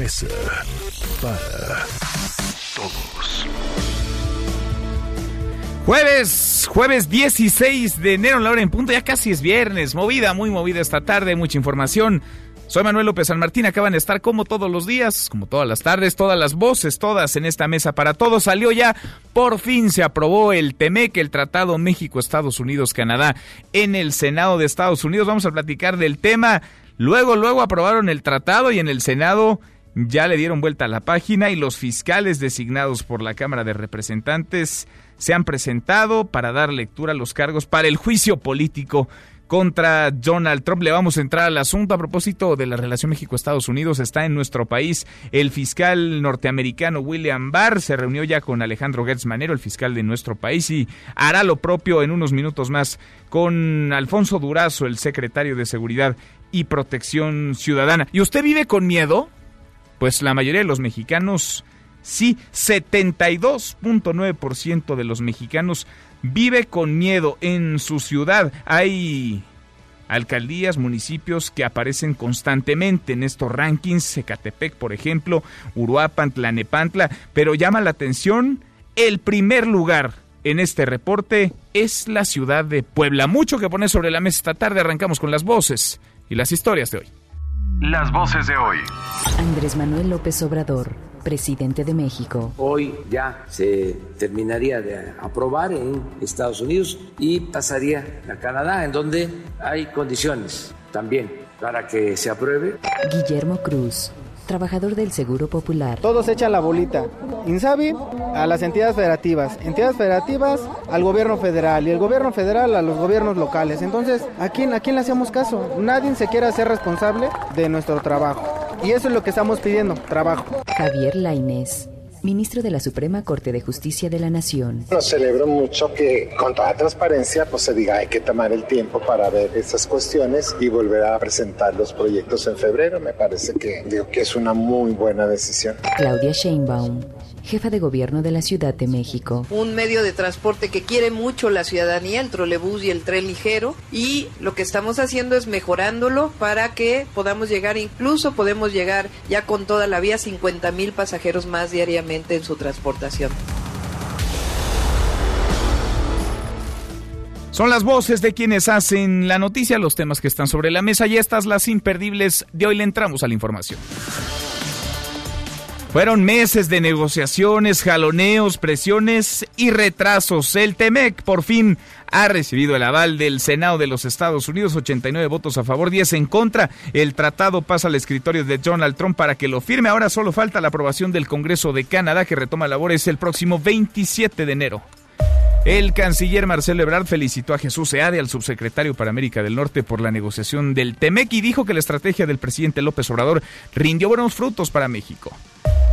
Mesa para Todos. Jueves, jueves 16 de enero, la hora en punto, ya casi es viernes, movida, muy movida esta tarde, mucha información. Soy Manuel López San Martín, acaban de estar como todos los días, como todas las tardes, todas las voces, todas en esta mesa para todos. Salió ya, por fin se aprobó el TEMEC, el Tratado México-Estados Unidos-Canadá, en el Senado de Estados Unidos. Vamos a platicar del tema. Luego, luego aprobaron el tratado y en el Senado ya le dieron vuelta a la página y los fiscales designados por la Cámara de Representantes se han presentado para dar lectura a los cargos para el juicio político contra Donald Trump. Le vamos a entrar al asunto a propósito de la relación México-Estados Unidos. Está en nuestro país el fiscal norteamericano William Barr. Se reunió ya con Alejandro Gertz Manero, el fiscal de nuestro país, y hará lo propio en unos minutos más con Alfonso Durazo, el secretario de Seguridad y Protección Ciudadana. ¿Y usted vive con miedo? Pues la mayoría de los mexicanos, sí, 72.9% de los mexicanos vive con miedo en su ciudad. Hay alcaldías, municipios que aparecen constantemente en estos rankings, Ecatepec, por ejemplo, Uruapan, Tlanepantla, pero llama la atención el primer lugar en este reporte es la ciudad de Puebla. Mucho que poner sobre la mesa esta tarde, arrancamos con las voces y las historias de hoy. Las voces de hoy. Andrés Manuel López Obrador, presidente de México. Hoy ya se terminaría de aprobar en Estados Unidos y pasaría a Canadá, en donde hay condiciones también para que se apruebe. Guillermo Cruz, trabajador del Seguro Popular. Todos echan la bolita. Insabi a las entidades federativas, entidades federativas al gobierno federal y el gobierno federal a los gobiernos locales. Entonces, ¿a quién, a quién le hacemos caso? Nadie se quiere hacer responsable de nuestro trabajo. Y eso es lo que estamos pidiendo, trabajo. Javier Lainez, ministro de la Suprema Corte de Justicia de la Nación. Nos celebro mucho que con toda transparencia pues se diga hay que tomar el tiempo para ver esas cuestiones y volver a presentar los proyectos en febrero. Me parece que digo que es una muy buena decisión. Claudia Sheinbaum, jefa de gobierno de la Ciudad de México. un medio de transporte que quiere mucho la ciudadanía, el trolebús y el tren ligero, y lo que estamos haciendo es mejorándolo para que podamos llegar, incluso podemos llegar ya con toda la vía 50 mil pasajeros más diariamente en su transportación. Son las voces de quienes hacen la noticia, los temas que están sobre la mesa y estas las imperdibles de hoy le entramos a la información. Fueron meses de negociaciones, jaloneos, presiones y retrasos. El TEMEC por fin ha recibido el aval del Senado de los Estados Unidos, 89 votos a favor, 10 en contra. El tratado pasa al escritorio de Donald Trump para que lo firme. Ahora solo falta la aprobación del Congreso de Canadá que retoma labores el próximo 27 de enero. El canciller Marcelo Ebrard felicitó a Jesús Seade, al subsecretario para América del Norte, por la negociación del TEMEC y dijo que la estrategia del presidente López Obrador rindió buenos frutos para México.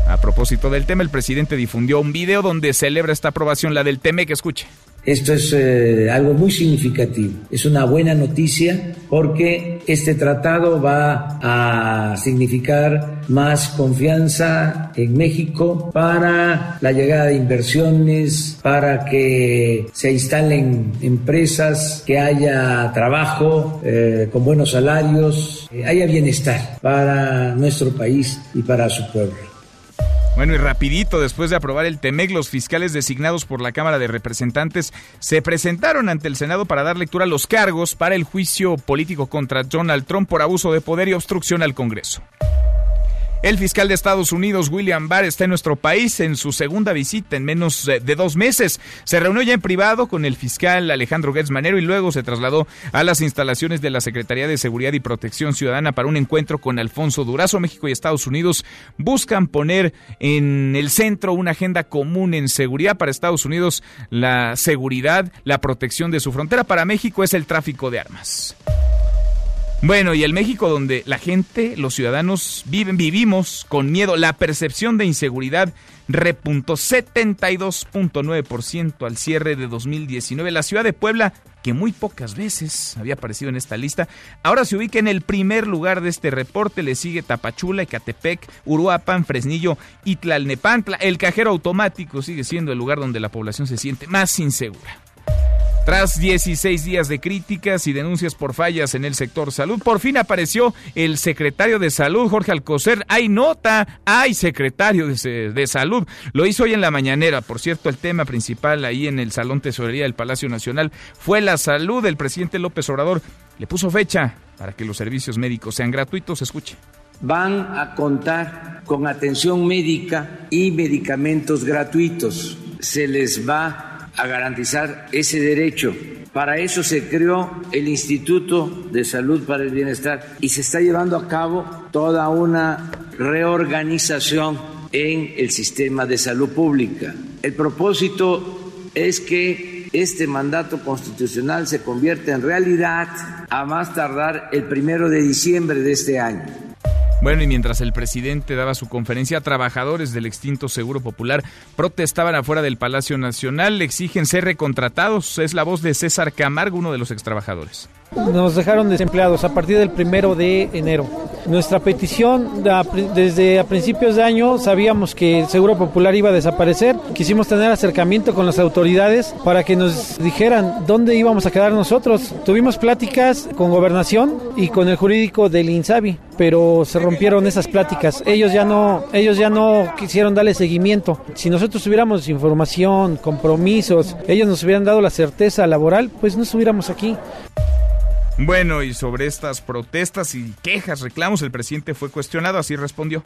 A propósito del tema, el presidente difundió un video donde celebra esta aprobación, la del TEMEC. Escuche. Esto es eh, algo muy significativo, es una buena noticia porque este tratado va a significar más confianza en México para la llegada de inversiones, para que se instalen empresas, que haya trabajo eh, con buenos salarios, eh, haya bienestar para nuestro país y para su pueblo. Bueno, y rapidito, después de aprobar el TEMEC, los fiscales designados por la Cámara de Representantes se presentaron ante el Senado para dar lectura a los cargos para el juicio político contra Donald Trump por abuso de poder y obstrucción al Congreso. El fiscal de Estados Unidos, William Barr, está en nuestro país en su segunda visita en menos de dos meses. Se reunió ya en privado con el fiscal Alejandro Gertz Manero y luego se trasladó a las instalaciones de la Secretaría de Seguridad y Protección Ciudadana para un encuentro con Alfonso Durazo. México y Estados Unidos buscan poner en el centro una agenda común en seguridad. Para Estados Unidos, la seguridad, la protección de su frontera. Para México es el tráfico de armas. Bueno, y el México donde la gente, los ciudadanos viven, vivimos con miedo, la percepción de inseguridad repuntó 72.9% al cierre de 2019. La ciudad de Puebla, que muy pocas veces había aparecido en esta lista, ahora se ubica en el primer lugar de este reporte. Le sigue Tapachula, Ecatepec, Uruapan, Fresnillo y Tlalnepantla. El cajero automático sigue siendo el lugar donde la población se siente más insegura. Tras 16 días de críticas y denuncias por fallas en el sector salud, por fin apareció el secretario de salud, Jorge Alcocer. Hay nota, hay secretario de, de, salud. Lo hizo hoy en la mañanera. Por cierto, el tema principal ahí en el Salón Tesorería del Palacio Nacional fue la salud. El presidente López Obrador le puso fecha para que los servicios médicos sean gratuitos. Escuche van a contar con atención médica y medicamentos gratuitos. Se les va a garantizar ese derecho. Para eso se creó el Instituto de Salud para el Bienestar y se está llevando a cabo toda una reorganización en el sistema de salud pública. El propósito es que este mandato constitucional se convierta en realidad a más tardar el primero de diciembre de este año. Bueno, y mientras el presidente daba su conferencia, trabajadores del extinto Seguro Popular protestaban afuera del Palacio Nacional, exigen ser recontratados. Es la voz de César Camargo, uno de los extrabajadores. Nos dejaron desempleados a partir del primero de enero. Nuestra petición, desde a principios de año, sabíamos que el Seguro Popular iba a desaparecer. Quisimos tener acercamiento con las autoridades para que nos dijeran dónde íbamos a quedar nosotros. Tuvimos pláticas con Gobernación y con el jurídico del INSABI, pero se rompieron esas pláticas. Ellos ya no, ellos ya no quisieron darle seguimiento. Si nosotros tuviéramos información, compromisos, ellos nos hubieran dado la certeza laboral, pues no estuviéramos aquí. Bueno, y sobre estas protestas y quejas, reclamos, el presidente fue cuestionado, así respondió.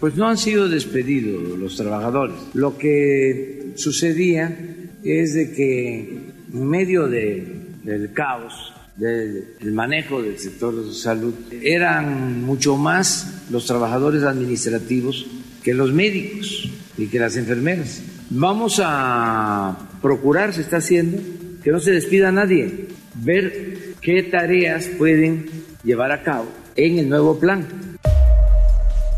Pues no han sido despedidos los trabajadores. Lo que sucedía es de que en medio del caos, del, manejo del sector de salud, eran mucho más los trabajadores administrativos que los médicos y que las enfermeras. Vamos a procurar, se está haciendo, que no se despida a nadie, ver qué tareas pueden llevar a cabo en el nuevo plan.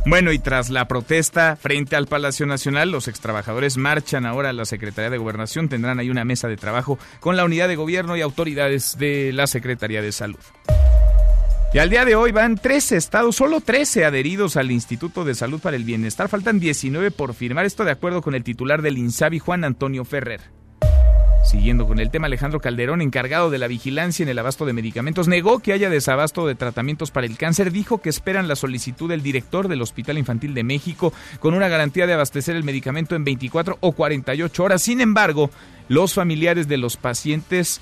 Bueno, y tras la protesta frente al Palacio Nacional, los extrabajadores marchan ahora a la Secretaría de Gobernación. Tendrán ahí una mesa de trabajo con la unidad de gobierno y autoridades de la Secretaría de Salud. Y al día de hoy van 13 estados, solo 13 adheridos al Instituto de Salud para el Bienestar. Faltan 19 por firmar. Esto de acuerdo con el titular del INSABI, Juan Antonio Ferrer. Siguiendo con el tema, Alejandro Calderón, encargado de la vigilancia en el abasto de medicamentos, negó que haya desabasto de tratamientos para el cáncer. Dijo que esperan la solicitud del director del Hospital Infantil de México con una garantía de abastecer el medicamento en 24 o 48 horas. Sin embargo, los familiares de los pacientes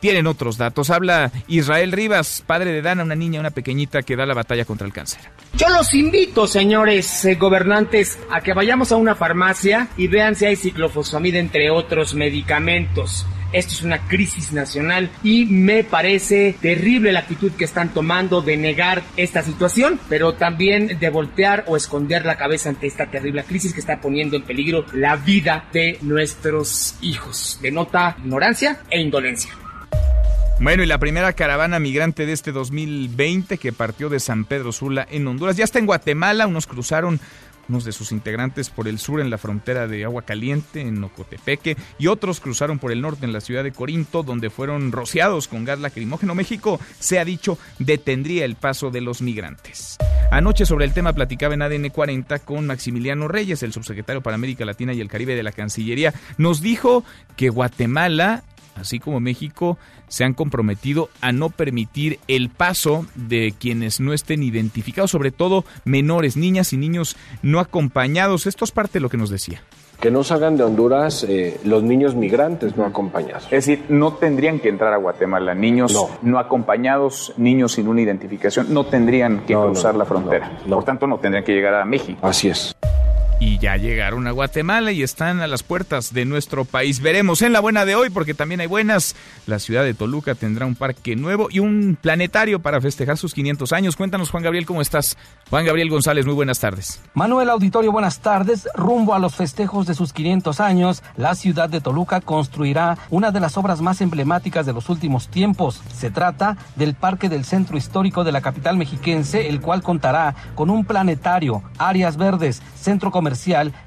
tienen otros datos. Habla Israel Rivas, padre de Dana, una niña, una pequeñita que da la batalla contra el cáncer. Yo los invito, señores eh, gobernantes, a que vayamos a una farmacia y vean si hay ciclofosfamida entre otros medicamentos. Esto es una crisis nacional y me parece terrible la actitud que están tomando de negar esta situación, pero también de voltear o esconder la cabeza ante esta terrible crisis que está poniendo en peligro la vida de nuestros hijos. Denota ignorancia e indolencia. Bueno, y la primera caravana migrante de este 2020 que partió de San Pedro Sula en Honduras ya está en Guatemala. Unos cruzaron, unos de sus integrantes por el sur en la frontera de Agua Caliente, en Ocotepeque, y otros cruzaron por el norte en la ciudad de Corinto, donde fueron rociados con gas lacrimógeno. México, se ha dicho, detendría el paso de los migrantes. Anoche sobre el tema platicaba en ADN 40 con Maximiliano Reyes, el subsecretario para América Latina y el Caribe de la Cancillería. Nos dijo que Guatemala así como México, se han comprometido a no permitir el paso de quienes no estén identificados, sobre todo menores, niñas y niños no acompañados. Esto es parte de lo que nos decía que no salgan de Honduras eh, los niños migrantes no acompañados. Es decir, no tendrían que entrar a Guatemala. Niños no, acompañados, niños sin una identificación, no tendrían que cruzar la frontera. Por tanto, no tendrían que llegar a México. Así es. Y ya llegaron a Guatemala y están a las puertas de nuestro país. Veremos en la buena de hoy, porque también hay buenas. La ciudad de Toluca tendrá un parque nuevo y un planetario para festejar sus 500 años. Cuéntanos, Juan Gabriel, ¿cómo estás? Juan Gabriel González, muy buenas tardes. Manuel Auditorio, buenas tardes. Rumbo a los festejos de sus 500 años, la ciudad de Toluca construirá una de las obras más emblemáticas de los últimos tiempos. Se trata del Parque del Centro Histórico de la capital mexiquense, el cual contará con un planetario, áreas verdes, centro comercial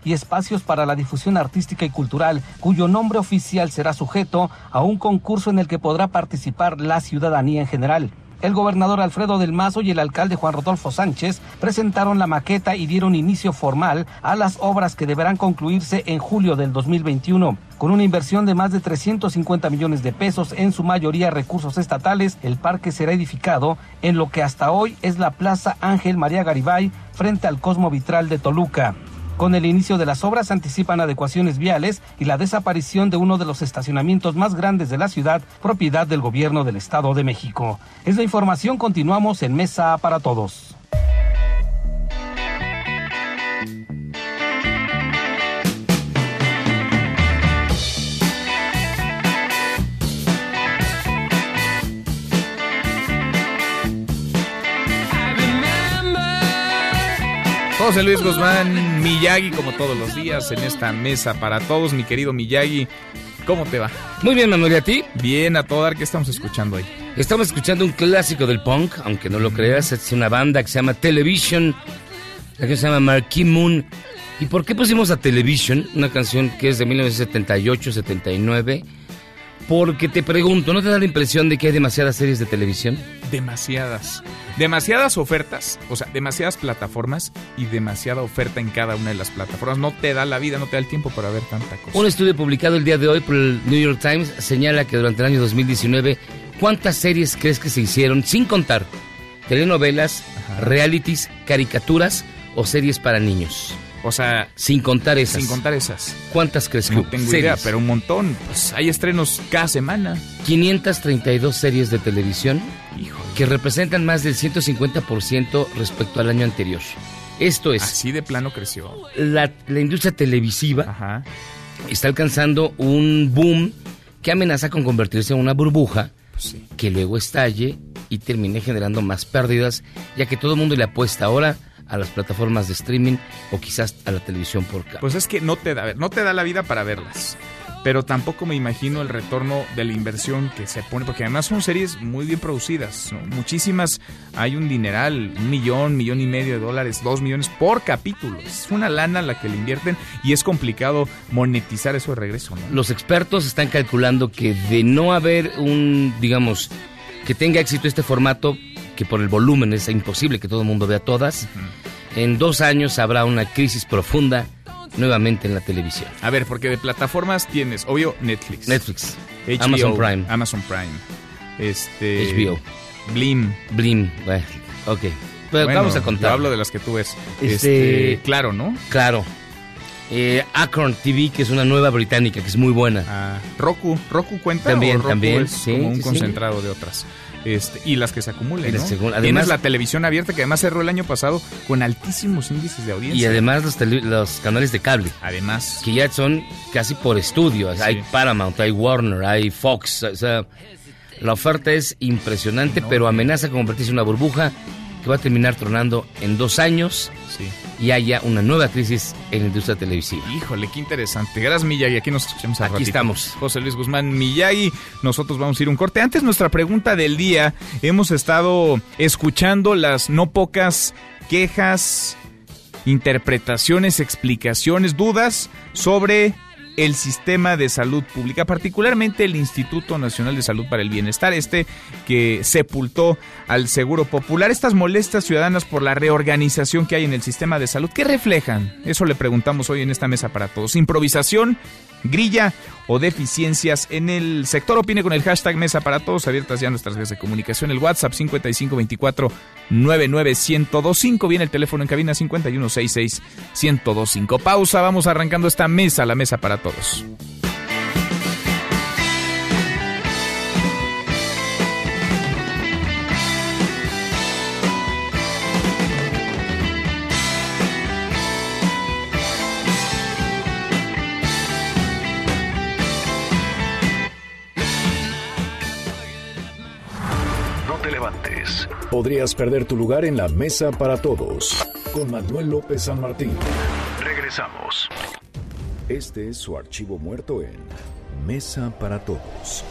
y espacios para la difusión artística y cultural, cuyo nombre oficial será sujeto a un concurso en el que podrá participar la ciudadanía en general. El gobernador Alfredo del Mazo y el alcalde Juan Rodolfo Sánchez presentaron la maqueta y dieron inicio formal a las obras que deberán concluirse en julio del 2021. Con una inversión de más de 350 millones de pesos, en su mayoría recursos estatales, el parque será edificado en lo que hasta hoy es la Plaza Ángel María Garibay frente al Cosmo Vitral de Toluca. Con el inicio de las obras anticipan adecuaciones viales y la desaparición de uno de los estacionamientos más grandes de la ciudad, propiedad del gobierno del Estado de México. Es la información, continuamos en Mesa para Todos. José Luis Guzmán Miyagi, como todos los días, en esta mesa para todos. Mi querido Miyagi, ¿cómo te va? Muy bien, Manuel, ¿y a ti? Bien, a todo dar, ¿qué estamos escuchando hoy? Estamos escuchando un clásico del punk, aunque no lo creas, es una banda que se llama Television, la que se llama Marquee Moon. ¿Y por qué pusimos a Television? Una canción que es de 1978-79 porque te pregunto, ¿no te da la impresión de que hay demasiadas series de televisión? Demasiadas. Demasiadas ofertas, o sea, demasiadas plataformas y demasiada oferta en cada una de las plataformas. No te da la vida, no te da el tiempo para ver tanta cosa. Un estudio publicado el día de hoy por el New York Times señala que durante el año 2019, ¿cuántas series crees que se hicieron sin contar telenovelas, realities, caricaturas o series para niños? O sea, sin contar esas. Sin contar esas. ¿Cuántas crees que No tengo idea, pero un montón. Pues hay estrenos cada semana. 532 series de televisión que representan más del 150% respecto al año anterior. Esto es. Así de plano creció. La, la industria televisiva está alcanzando un boom que amenaza con convertirse en una burbuja Pues que luego estalle y termine generando más pérdidas, ya que todo el mundo le apuesta ahora a las plataformas de streaming o quizás a la televisión por cable. Pues es que no te da, a ver, no te da la vida para verlas. Pero tampoco me imagino el retorno de la inversión que se pone, porque además son series muy bien producidas. ¿no? Muchísimas, hay un dineral, un millón, millón y medio de dólares, dos millones por capítulo. Es una lana la que le invierten y es complicado monetizar eso de regreso. ¿no? Los expertos están calculando que de no haber un, digamos, que tenga éxito este formato, que por el volumen es imposible que todo el mundo vea todas, en dos años habrá una crisis profunda nuevamente en la televisión. A ver, porque de plataformas tienes, obvio, Netflix. Netflix, HBO, Amazon Prime. Amazon Prime. Este. HBO. Blim. Blim, bueno, ok. Pero Bueno, vamos a contar. yo hablo de las que tú ves. Este, Este, claro, ¿no? Claro. Eh, Acorn TV, que es una nueva británica, que es muy buena. Ah, Roku, Roku cuenta. También, o Roku también, es sí, como un sí, sí. concentrado de otras. Este, y las que se acumulen, Además- la televisión abierta que además cerró el año pasado con altísimos índices de audiencia. Y además los, los canales de cable. Además. Que ya son casi por estudio. Hay Paramount, hay Warner, hay Fox. O sea, la oferta es impresionante, pero amenaza con convertirse en una burbuja que va a terminar tronando en dos años. Sí. Y haya una nueva crisis en la industria televisiva. Híjole, qué interesante. Gracias, Miyagi. Aquí nos escuchamos al Aquí ratito. estamos. José Luis Guzmán Miyagi. Nosotros vamos a ir un corte. Antes, nuestra pregunta del día. Hemos estado escuchando las no pocas quejas, interpretaciones, explicaciones, dudas sobre el sistema de salud pública, particularmente el Instituto Nacional de Salud para el Bienestar, este que sepultó al Seguro Popular. Estas molestias ciudadanas por la reorganización que hay en el sistema de salud, ¿qué reflejan? Eso le preguntamos hoy en esta mesa para todos. Improvisación, grilla o deficiencias en el sector. Opine con el hashtag Mesa para Todos, abiertas ya nuestras redes de comunicación, el WhatsApp 5524 99125, viene el teléfono en cabina 5166 1025. Pausa, vamos arrancando esta mesa, la mesa para todos. Podrías perder tu lugar en la mesa para todos. Con Manuel López San Martín. Regresamos. Este es su archivo muerto en Mesa para Todos.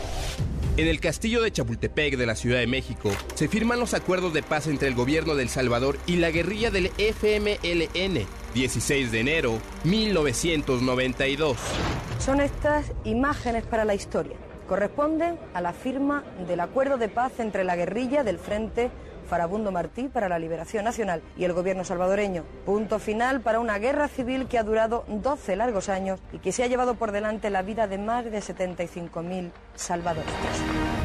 En el castillo de Chapultepec de la Ciudad de México se firman los acuerdos de paz entre el gobierno de El Salvador y la guerrilla del FMLN, 16 de enero 1992. Son estas imágenes para la historia. Corresponden a la firma del acuerdo de paz entre la guerrilla del Frente Farabundo Martí para la Liberación Nacional y el gobierno salvadoreño. Punto final para una guerra civil que ha durado 12 largos años y que se ha llevado por delante la vida de más de 75.000 salvadoreños.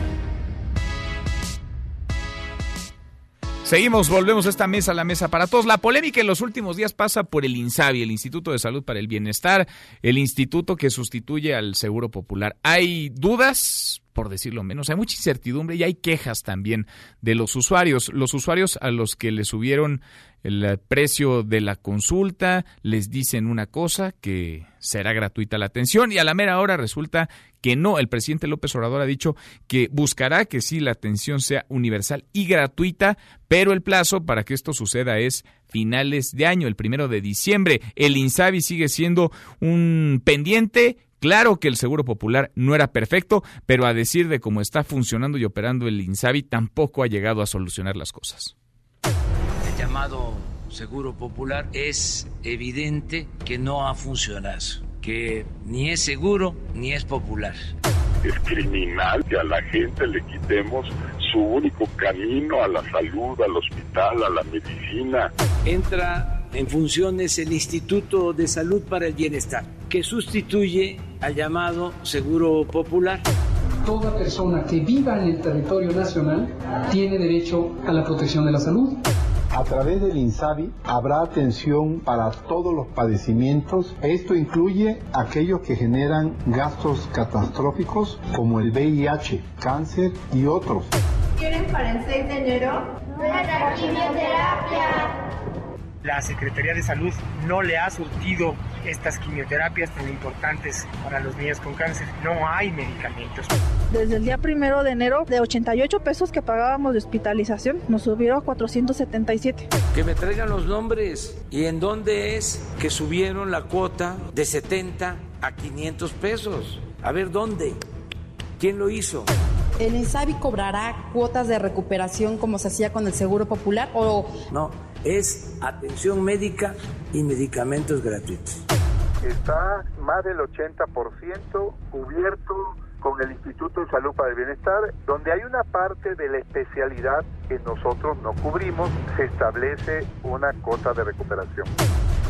Seguimos, volvemos a esta mesa, la mesa para todos. La polémica en los últimos días pasa por el INSABI, el Instituto de Salud para el Bienestar, el instituto que sustituye al Seguro Popular. Hay dudas, por decirlo menos. Hay mucha incertidumbre y hay quejas también de los usuarios. Los usuarios a los que les subieron el precio de la consulta, les dicen una cosa, que será gratuita la atención y a la mera hora resulta que no. El presidente López Obrador ha dicho que buscará que sí la atención sea universal y gratuita, pero el plazo para que esto suceda es finales de año, el primero de diciembre. El INSABI sigue siendo un pendiente Claro que el Seguro Popular no era perfecto, pero a decir de cómo está funcionando y operando el INSABI tampoco ha llegado a solucionar las cosas. El llamado Seguro Popular es evidente que no ha funcionado, que ni es seguro ni es popular. Es criminal que a la gente le quitemos su único camino a la salud, al hospital, a la medicina. Entra en funciones el Instituto de Salud para el Bienestar, que sustituye al llamado Seguro Popular. Toda persona que viva en el territorio nacional tiene derecho a la protección de la salud. A través del INSABI habrá atención para todos los padecimientos. Esto incluye aquellos que generan gastos catastróficos como el VIH, cáncer y otros. ¿Quieren para el 6 de enero? ¡Nuestra quimioterapia! La Secretaría de Salud no le ha surtido estas quimioterapias tan importantes para los niños con cáncer. No hay medicamentos. Desde el día primero de enero, de 88 pesos que pagábamos de hospitalización, nos subieron a 477. Que me traigan los nombres y en dónde es que subieron la cuota de 70 a 500 pesos. A ver dónde. ¿Quién lo hizo? ¿El INSABI cobrará cuotas de recuperación como se hacía con el Seguro Popular o no? Es atención médica y medicamentos gratuitos. Está más del 80% cubierto con el Instituto de Salud para el Bienestar, donde hay una parte de la especialidad que nosotros no cubrimos, se establece una cuota de recuperación.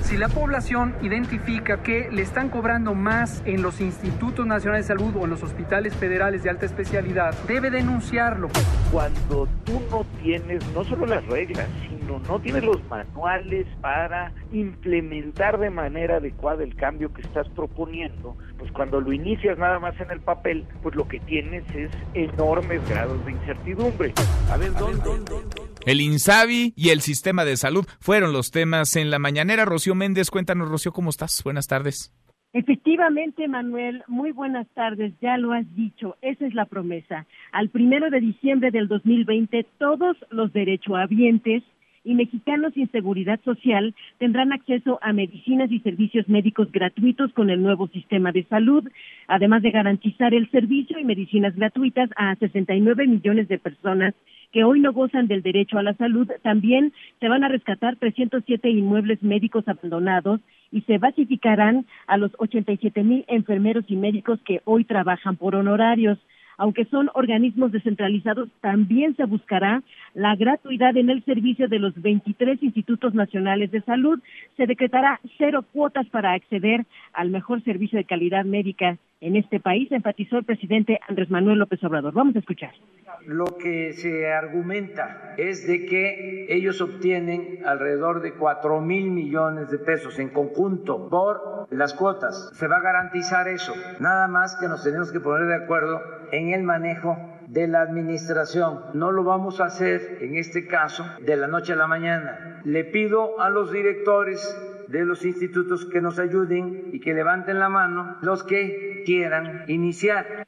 Si la población identifica que le están cobrando más en los institutos nacionales de salud o en los hospitales federales de alta especialidad, debe denunciarlo. Cuando tú no tienes no solo las reglas, sino no tienes los manuales para implementar de manera adecuada el cambio que estás proponiendo, pues cuando lo inicias nada más en el papel, pues lo que tienes es enormes grados de incertidumbre. A ver, ¿dónde? El INSABI y el sistema de salud fueron los temas en la mañanera. Rocío Méndez, cuéntanos, Rocío, ¿cómo estás? Buenas tardes. Efectivamente, Manuel, muy buenas tardes, ya lo has dicho, esa es la promesa. Al primero de diciembre del 2020, todos los derechohabientes y mexicanos sin seguridad social tendrán acceso a medicinas y servicios médicos gratuitos con el nuevo sistema de salud, además de garantizar el servicio y medicinas gratuitas a 69 millones de personas que hoy no gozan del derecho a la salud, también se van a rescatar 307 inmuebles médicos abandonados y se basificarán a los 87 mil enfermeros y médicos que hoy trabajan por honorarios. Aunque son organismos descentralizados, también se buscará la gratuidad en el servicio de los 23 institutos nacionales de salud. Se decretará cero cuotas para acceder al mejor servicio de calidad médica en este país, enfatizó el presidente Andrés Manuel López Obrador. Vamos a escuchar. Lo que se argumenta es de que ellos obtienen alrededor de 4 mil millones de pesos en conjunto por las cuotas. Se va a garantizar eso. Nada más que nos tenemos que poner de acuerdo en el manejo de la administración. No lo vamos a hacer en este caso de la noche a la mañana. Le pido a los directores de los institutos que nos ayuden y que levanten la mano los que quieran iniciar.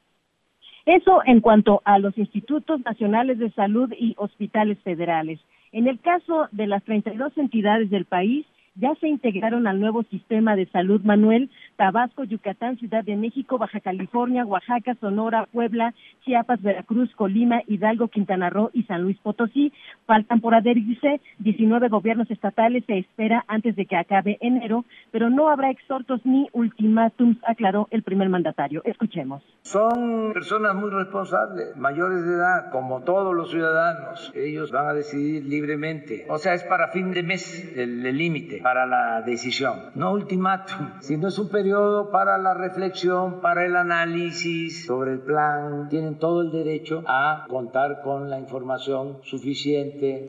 Eso en cuanto a los institutos nacionales de salud y hospitales federales. En el caso de las 32 entidades del país, ya se integraron al nuevo sistema de salud Manuel, Tabasco, Yucatán, Ciudad de México, Baja California, Oaxaca, Sonora, Puebla, Chiapas, Veracruz, Colima, Hidalgo, Quintana Roo y San Luis Potosí. Faltan por adherirse 19 gobiernos estatales, se espera antes de que acabe enero, pero no habrá exhortos ni ultimátums, aclaró el primer mandatario. Escuchemos. Son personas muy responsables, mayores de edad, como todos los ciudadanos. Ellos van a decidir libremente. O sea, es para fin de mes el límite para la decisión. No ultimátum, sino es un periodo para la reflexión, para el análisis sobre el plan. Tienen todo el derecho a contar con la información suficiente.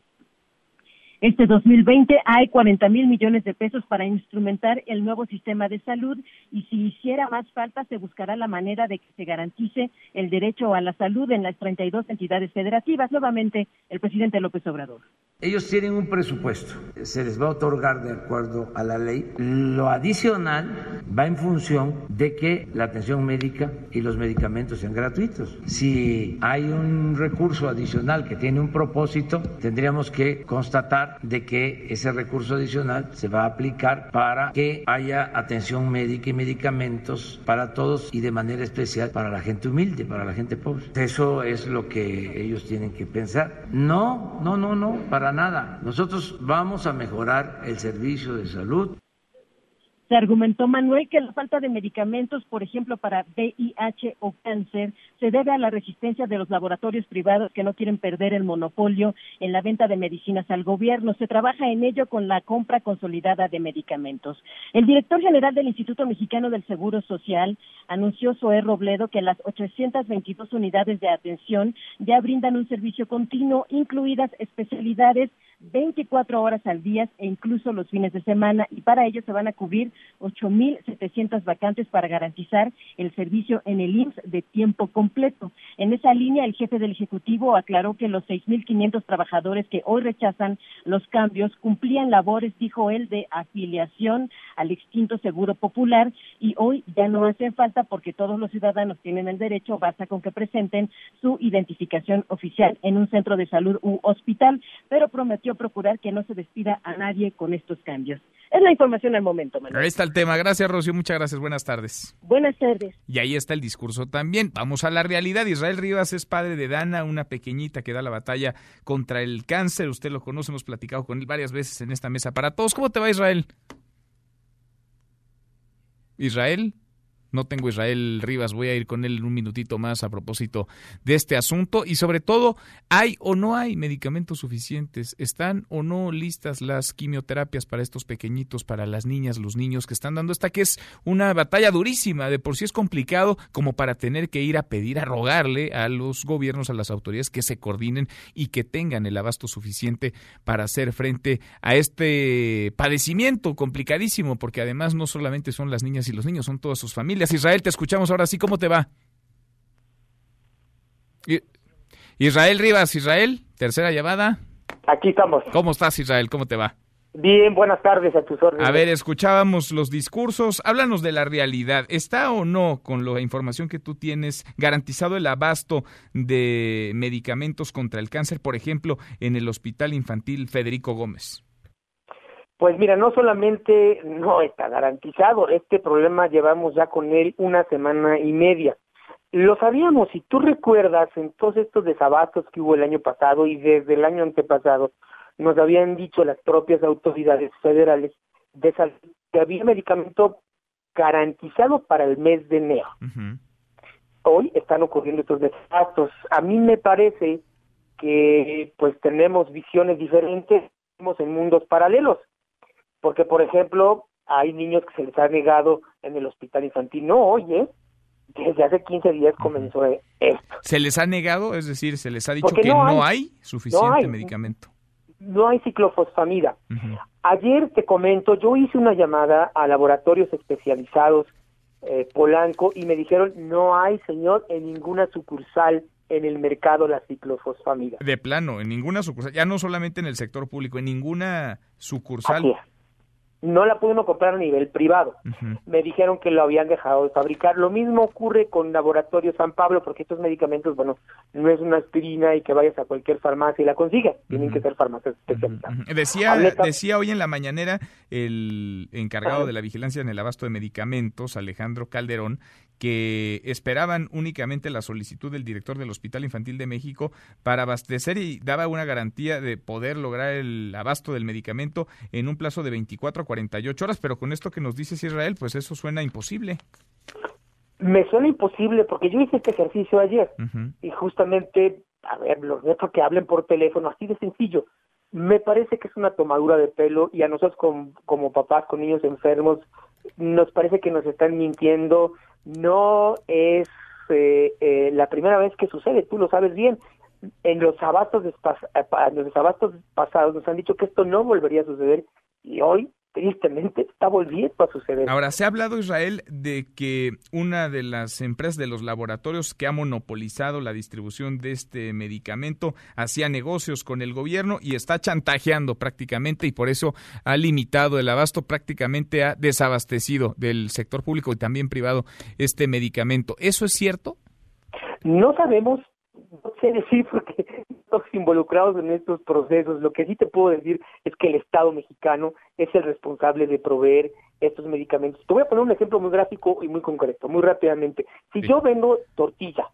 Este 2020 hay 40 mil millones de pesos para instrumentar el nuevo sistema de salud y si hiciera más falta se buscará la manera de que se garantice el derecho a la salud en las 32 entidades federativas. Nuevamente, el presidente López Obrador. Ellos tienen un presupuesto, se les va a otorgar de acuerdo a la ley. Lo adicional va en función de que la atención médica y los medicamentos sean gratuitos. Si hay un recurso adicional que tiene un propósito, tendríamos que constatar de que ese recurso adicional se va a aplicar para que haya atención médica y medicamentos para todos y de manera especial para la gente humilde, para la gente pobre. Eso es lo que ellos tienen que pensar. No, no, no, no, para nada. Nosotros vamos a mejorar el servicio de salud. Se argumentó, Manuel, que la falta de medicamentos, por ejemplo, para VIH o cáncer, se debe a la resistencia de los laboratorios privados que no quieren perder el monopolio en la venta de medicinas al gobierno. Se trabaja en ello con la compra consolidada de medicamentos. El director general del Instituto Mexicano del Seguro Social anunció, Zoé Robledo, que las 822 unidades de atención ya brindan un servicio continuo, incluidas especialidades 24 horas al día e incluso los fines de semana. Y para ello se van a cubrir 8.700 vacantes para garantizar el servicio en el IMSS de tiempo completo. En esa línea, el jefe del Ejecutivo aclaró que los 6.500 trabajadores que hoy rechazan los cambios cumplían labores, dijo él, de afiliación al extinto Seguro Popular. Y hoy ya no hacen falta porque todos los ciudadanos tienen el derecho, basta con que presenten su identificación oficial en un centro de salud u hospital, pero prometió procurar que no se despida a nadie con estos cambios. Es la información al momento, Manuel. Ahí está el tema. Gracias, Rocío. Muchas gracias. Buenas tardes. Buenas tardes. Y ahí está el discurso también. Vamos a la realidad. Israel Rivas es padre de Dana, una pequeñita que da la batalla contra el cáncer. Usted lo conoce, hemos platicado con él varias veces en esta mesa para todos. ¿Cómo te va, Israel? Israel. No tengo Israel Rivas, voy a ir con él un minutito más a propósito de este asunto. Y sobre todo, ¿hay o no hay medicamentos suficientes? ¿Están o no listas las quimioterapias para estos pequeñitos, para las niñas, los niños que están dando esta que es una batalla durísima, de por sí es complicado como para tener que ir a pedir, a rogarle a los gobiernos, a las autoridades que se coordinen y que tengan el abasto suficiente para hacer frente a este padecimiento complicadísimo, porque además no solamente son las niñas y los niños, son todas sus familias Israel, te escuchamos ahora sí. ¿Cómo te va? Israel Rivas, Israel, tercera llamada. Aquí estamos. ¿Cómo estás, Israel? ¿Cómo te va? Bien, buenas tardes a tus órdenes. A ver, escuchábamos los discursos. Háblanos de la realidad. ¿Está o no, con la información que tú tienes, garantizado el abasto de medicamentos contra el cáncer, por ejemplo, en el Hospital Infantil Federico Gómez? Pues mira, no solamente no está garantizado, este problema llevamos ya con él una semana y media. Lo sabíamos, si tú recuerdas, en todos estos desabastos que hubo el año pasado y desde el año antepasado, nos habían dicho las propias autoridades federales de salud que había medicamento garantizado para el mes de enero. Hoy están ocurriendo estos desastres. A mí me parece que pues tenemos visiones diferentes, en mundos paralelos porque por ejemplo hay niños que se les ha negado en el hospital infantil, no, oye, desde hace 15 días comenzó esto. ¿Se les ha negado? Es decir, ¿se les ha dicho que no hay, suficiente medicamento? No hay ciclofosfamida. Ayer te comento, yo hice una llamada a laboratorios especializados eh, Polanco y me dijeron, no hay, señor, en ninguna sucursal en el mercado la ciclofosfamida. De plano, en ninguna sucursal, ya no solamente en el sector público, en ninguna sucursal. No la pudo uno comprar a nivel privado. Me dijeron que lo habían dejado de fabricar. Lo mismo ocurre con Laboratorio San Pablo, porque estos medicamentos, bueno, no es una aspirina y que vayas a cualquier farmacia y la consigas. Tienen que ser farmacias especializadas. Decía, decía hoy en la mañanera el encargado de la vigilancia en el abasto de medicamentos, Alejandro Calderón, que esperaban únicamente la solicitud del director del Hospital Infantil de México para abastecer y daba una garantía de poder lograr el abasto del medicamento en un plazo de 24 a 48 horas, pero con esto que nos dices Israel, pues eso suena imposible. Me suena imposible porque yo hice este ejercicio ayer y justamente, a ver, los dejo que hablen por teléfono, así de sencillo. Me parece que es una tomadura de pelo y a nosotros como, como papás con niños enfermos nos parece que nos están mintiendo, no es eh, eh, la primera vez que sucede, tú lo sabes bien. En los abastos, eh, en los abastos pasados nos han dicho que esto no volvería a suceder y hoy tristemente está volviendo a suceder. Ahora, se ha hablado, Israel, de que una de las empresas de los laboratorios que ha monopolizado la distribución de este medicamento hacía negocios con el gobierno y está chantajeando prácticamente y por eso ha limitado el abasto, prácticamente ha desabastecido del sector público y también privado este medicamento. ¿Eso es cierto? No sabemos, no sé decir porque estamos involucrados en estos procesos. Lo que sí te puedo decir es que el Estado mexicano es el responsable de proveer estos medicamentos. Te voy a poner un ejemplo muy gráfico y muy concreto, muy rápidamente. Si yo vendo tortilla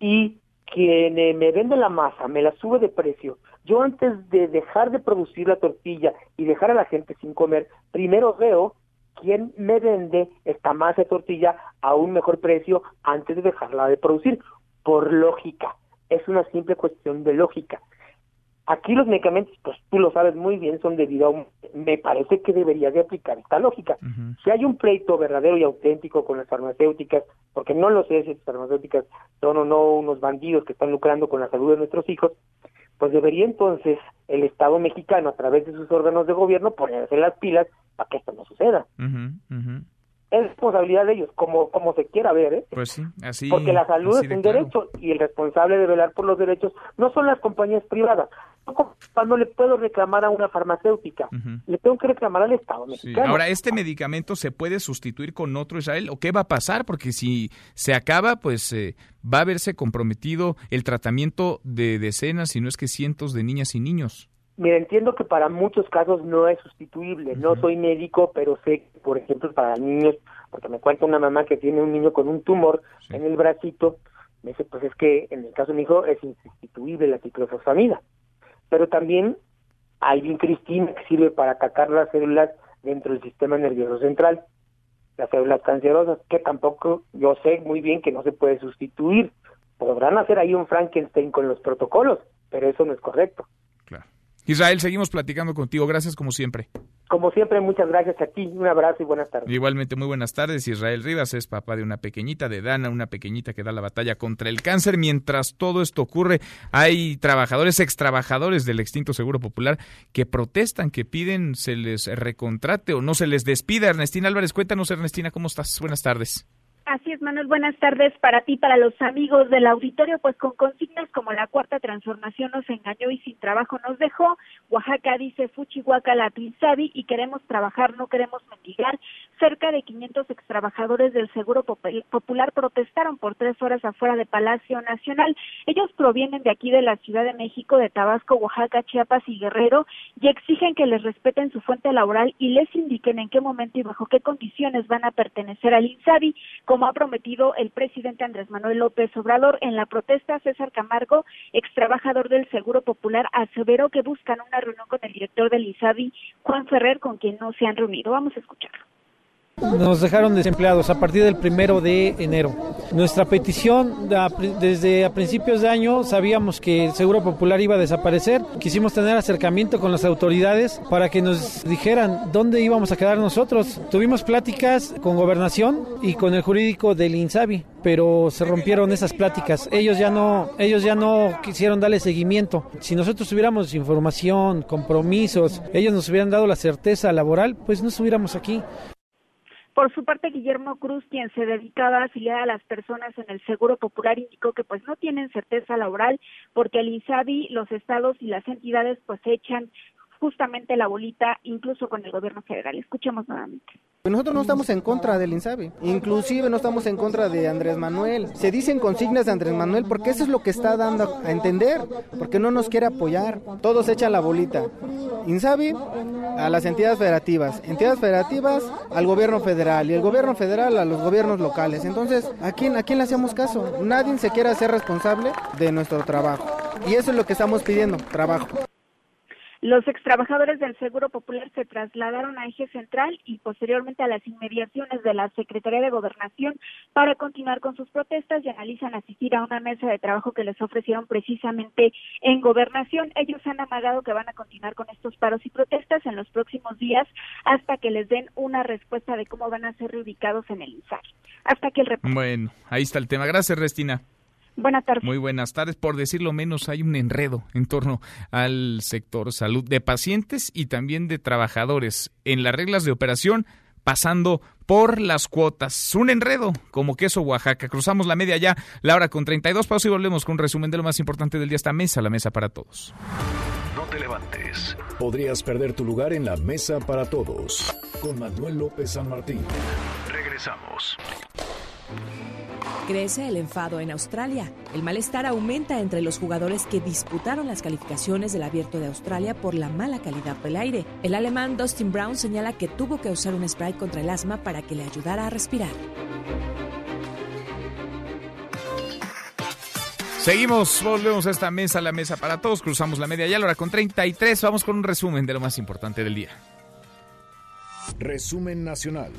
y quien me vende la masa me la sube de precio, yo antes de dejar de producir la tortilla y dejar a la gente sin comer, primero veo quién me vende esta masa de tortilla a un mejor precio antes de dejarla de producir por lógica, es una simple cuestión de lógica. Aquí los medicamentos, pues tú lo sabes muy bien, son debido a un... Me parece que debería de aplicar esta lógica. Si hay un pleito verdadero y auténtico con las farmacéuticas, porque no lo sé si las farmacéuticas son o no unos bandidos que están lucrando con la salud de nuestros hijos, pues debería entonces el Estado mexicano, a través de sus órganos de gobierno, ponerse las pilas para que esto no suceda es responsabilidad de ellos, como, como se quiera ver, ¿eh? Pues sí, así. Porque la salud es un derecho y el responsable de velar por los derechos no son las compañías privadas. Cuando le puedo reclamar a una farmacéutica, le tengo que reclamar al Estado mexicano. Ahora, ¿este medicamento se puede sustituir con otro Israel o qué va a pasar? Porque si se acaba, pues eh, va a verse comprometido el tratamiento de decenas, si no es que cientos de niñas y niños. Mira, entiendo que para muchos casos no es sustituible. No soy médico, pero sé, por ejemplo, para niños, porque me cuenta una mamá que tiene un niño con un tumor en el bracito, me dice, pues es que en el caso de mi hijo es insustituible la ciclofosfamida. Pero también hay vincristina que sirve para atacar las células dentro del sistema nervioso central, las células cancerosas, que tampoco yo sé muy bien que no se puede sustituir. Podrán hacer ahí un Frankenstein con los protocolos, pero eso no es correcto. Israel, seguimos platicando contigo. Gracias como siempre. Como siempre, muchas gracias a ti. Un abrazo y buenas tardes. Igualmente, muy buenas tardes. Israel Rivas es papá de una pequeñita, de Dana, una pequeñita que da la batalla contra el cáncer. Mientras todo esto ocurre, hay trabajadores, extrabajadores del extinto Seguro Popular que protestan, que piden se les recontrate o no se les despida. Ernestina Álvarez, cuéntanos, Ernestina, ¿cómo estás? Buenas tardes. Así es, Manuel. Buenas tardes para ti, para los amigos del auditorio. Pues con consignas como la cuarta transformación nos engañó y sin trabajo nos dejó. Oaxaca dice Fuchihuaca la y queremos trabajar, no queremos mendigar. Cerca de 500 extrabajadores del Seguro Popular protestaron por tres horas afuera de Palacio Nacional. Ellos provienen de aquí de la Ciudad de México, de Tabasco, Oaxaca, Chiapas y Guerrero y exigen que les respeten su fuente laboral y les indiquen en qué momento y bajo qué condiciones van a pertenecer al INSABI como ha prometido el presidente Andrés Manuel López Obrador. En la protesta, César Camargo, ex trabajador del Seguro Popular, aseveró que buscan una reunión con el director del ISABI, Juan Ferrer, con quien no se han reunido. Vamos a escucharlo. Nos dejaron desempleados a partir del primero de enero. Nuestra petición desde a principios de año sabíamos que el Seguro Popular iba a desaparecer. Quisimos tener acercamiento con las autoridades para que nos dijeran dónde íbamos a quedar nosotros. Tuvimos pláticas con gobernación y con el jurídico del INSABI, pero se rompieron esas pláticas. Ellos ya no, ellos ya no quisieron darle seguimiento. Si nosotros tuviéramos información, compromisos, ellos nos hubieran dado la certeza laboral, pues no estuviéramos aquí. Por su parte, Guillermo Cruz, quien se dedicaba a afiliar a las personas en el Seguro Popular, indicó que pues no tienen certeza laboral porque el INSABI, los estados y las entidades pues echan justamente la bolita incluso con el gobierno federal. Escuchemos nuevamente. Pues nosotros no estamos en contra del INSABI, inclusive no estamos en contra de Andrés Manuel. Se dicen consignas de Andrés Manuel porque eso es lo que está dando a entender, porque no nos quiere apoyar. Todos echan la bolita. INSABI a las entidades federativas, entidades federativas al gobierno federal y el gobierno federal a los gobiernos locales. Entonces, ¿a quién, a quién le hacemos caso? Nadie se quiere hacer responsable de nuestro trabajo. Y eso es lo que estamos pidiendo, trabajo. Los extrabajadores del Seguro Popular se trasladaron a Eje Central y posteriormente a las inmediaciones de la Secretaría de Gobernación para continuar con sus protestas y analizan asistir a una mesa de trabajo que les ofrecieron precisamente en Gobernación. Ellos han amagado que van a continuar con estos paros y protestas en los próximos días hasta que les den una respuesta de cómo van a ser reubicados en el INSAR. Hasta que el Bueno, ahí está el tema. Gracias, Restina. Buenas tardes. Muy buenas tardes. Por decirlo menos, hay un enredo en torno al sector salud de pacientes y también de trabajadores en las reglas de operación pasando por las cuotas. Un enredo como queso Oaxaca. Cruzamos la media ya, la hora con 32 pasos y volvemos con un resumen de lo más importante del día. Esta mesa, la mesa para todos. No te levantes. Podrías perder tu lugar en la mesa para todos. Con Manuel López San Martín. Regresamos. Crece el enfado en Australia. El malestar aumenta entre los jugadores que disputaron las calificaciones del Abierto de Australia por la mala calidad del aire. El alemán Dustin Brown señala que tuvo que usar un spray contra el asma para que le ayudara a respirar. Seguimos, volvemos a esta mesa, la mesa para todos, cruzamos la media ya, la hora con 33, vamos con un resumen de lo más importante del día. Resumen nacional.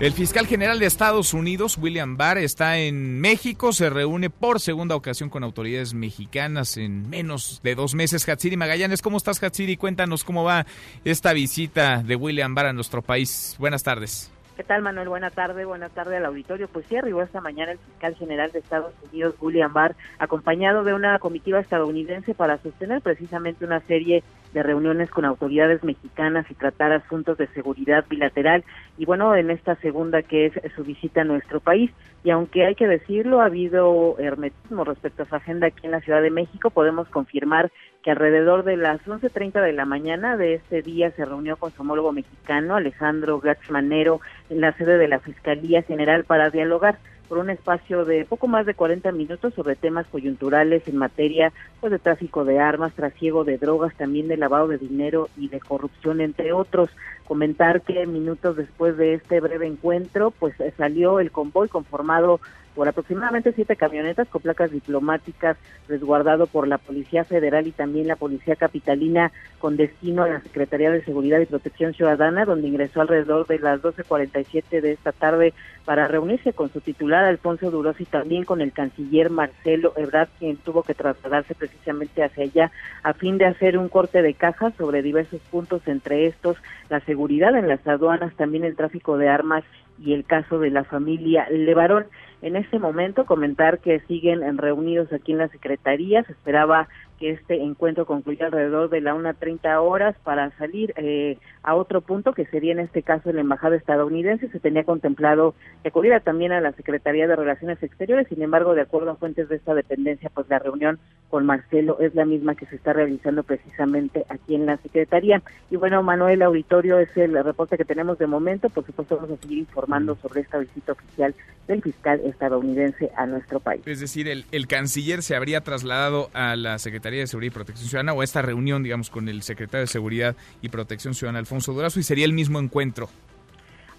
El fiscal general de Estados Unidos, William Barr, está en México. Se reúne por segunda ocasión con autoridades mexicanas en menos de dos meses. Hatsiri Magallanes, ¿cómo estás, Hatsiri? Cuéntanos cómo va esta visita de William Barr a nuestro país. Buenas tardes. ¿Qué tal, Manuel? Buena tarde, buena tarde al auditorio. Pues sí, arribó esta mañana el fiscal general de Estados Unidos, William Barr, acompañado de una comitiva estadounidense para sostener precisamente una serie de reuniones con autoridades mexicanas y tratar asuntos de seguridad bilateral. Y bueno, en esta segunda que es su visita a nuestro país, y aunque hay que decirlo, ha habido hermetismo respecto a su agenda aquí en la Ciudad de México, podemos confirmar que alrededor de las 11.30 de la mañana de este día se reunió con su homólogo mexicano, Alejandro Gatzmanero, en la sede de la Fiscalía General para dialogar por un espacio de poco más de 40 minutos sobre temas coyunturales en materia pues, de tráfico de armas, trasiego de drogas, también de lavado de dinero y de corrupción, entre otros. Comentar que minutos después de este breve encuentro, pues salió el convoy conformado por aproximadamente siete camionetas con placas diplomáticas resguardado por la Policía Federal y también la Policía Capitalina con destino a la Secretaría de Seguridad y Protección Ciudadana, donde ingresó alrededor de las 12.47 de esta tarde para reunirse con su titular Alfonso Duros y también con el canciller Marcelo Ebrard, quien tuvo que trasladarse precisamente hacia allá a fin de hacer un corte de caja sobre diversos puntos, entre estos la seguridad en las aduanas, también el tráfico de armas y el caso de la familia Levarón. En este momento comentar que siguen reunidos aquí en la Secretaría, se esperaba que este encuentro concluya alrededor de la 1.30 horas para salir eh, a otro punto que sería en este caso la embajada estadounidense. Se tenía contemplado que acudiera también a la Secretaría de Relaciones Exteriores, sin embargo, de acuerdo a fuentes de esta dependencia, pues la reunión con Marcelo es la misma que se está realizando precisamente aquí en la Secretaría. Y bueno, Manuel Auditorio es el reporte que tenemos de momento, por supuesto vamos a seguir informando sobre esta visita oficial del fiscal estadounidense a nuestro país. Es decir, el, el canciller se habría trasladado a la Secretaría de Seguridad y Protección Ciudadana o a esta reunión, digamos, con el secretario de Seguridad y Protección Ciudadana, Alfonso Durazo, y sería el mismo encuentro.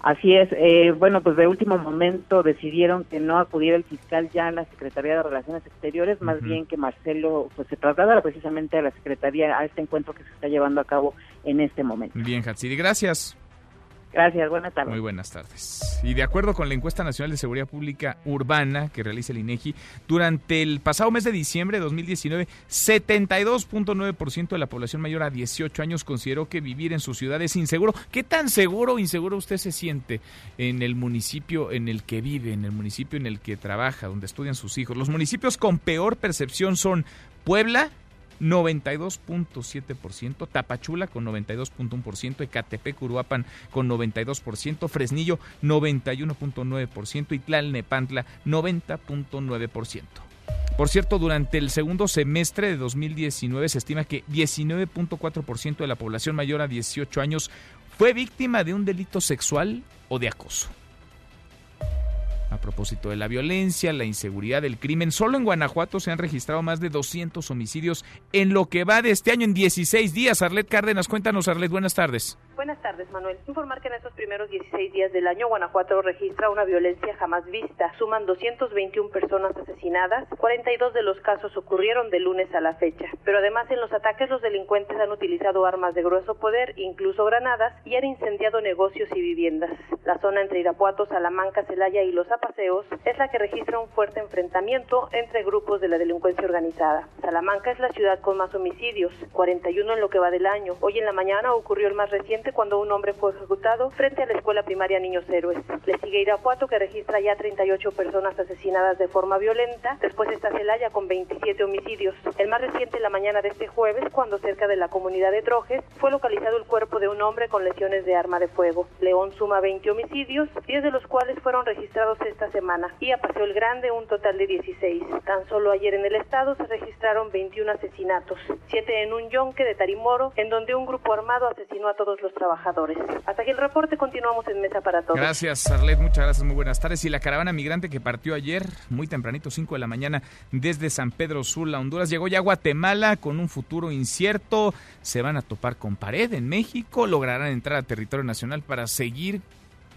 Así es. Eh, bueno, pues de último momento decidieron que no acudiera el fiscal ya a la Secretaría de Relaciones Exteriores, más bien que Marcelo pues se trasladara precisamente a la Secretaría a este encuentro que se está llevando a cabo en este momento. Bien, Hatsiri, gracias. Gracias, buenas tardes. Muy buenas tardes. Y de acuerdo con la encuesta nacional de seguridad pública urbana que realiza el INEGI, durante el pasado mes de diciembre de 2019, 72.9% de la población mayor a 18 años consideró que vivir en su ciudad es inseguro. ¿Qué tan seguro o inseguro usted se siente en el municipio en el que vive, en el municipio en el que trabaja, donde estudian sus hijos? Los municipios con peor percepción son Puebla, 92.7%, Tapachula con 92.1%, Ecatepec, Uruapan con 92%, Fresnillo 91.9% y Tlalnepantla 90.9%. Por cierto, durante el segundo semestre de 2019 se estima que 19.4% de la población mayor a 18 años fue víctima de un delito sexual o de acoso. A propósito de la violencia, la inseguridad, el crimen, solo en Guanajuato se han registrado más de 200 homicidios en lo que va de este año en 16 días. Arlet Cárdenas, cuéntanos, Arlet, buenas tardes. Buenas tardes, Manuel. Informar que en estos primeros 16 días del año Guanajuato registra una violencia jamás vista. Suman 221 personas asesinadas. 42 de los casos ocurrieron de lunes a la fecha. Pero además en los ataques los delincuentes han utilizado armas de grueso poder, incluso granadas, y han incendiado negocios y viviendas. La zona entre Irapuato, Salamanca, Celaya y Los Paseos es la que registra un fuerte enfrentamiento entre grupos de la delincuencia organizada. Salamanca es la ciudad con más homicidios, 41 en lo que va del año. Hoy en la mañana ocurrió el más reciente cuando un hombre fue ejecutado frente a la escuela primaria Niños Héroes. Le sigue Irapuato que registra ya 38 personas asesinadas de forma violenta. Después está Celaya con 27 homicidios. El más reciente la mañana de este jueves cuando cerca de la comunidad de Trojes fue localizado el cuerpo de un hombre con lesiones de arma de fuego. León suma 20 homicidios, 10 de los cuales fueron registrados esta semana y a Paseo el Grande un total de 16. Tan solo ayer en el estado se registraron 21 asesinatos, 7 en un yonque de Tarimoro, en donde un grupo armado asesinó a todos los trabajadores. Hasta aquí el reporte, continuamos en Mesa para Todos. Gracias, Arlet, muchas gracias, muy buenas tardes. Y la caravana migrante que partió ayer, muy tempranito, 5 de la mañana, desde San Pedro Sula, Honduras, llegó ya a Guatemala con un futuro incierto. Se van a topar con pared en México, lograrán entrar a territorio nacional para seguir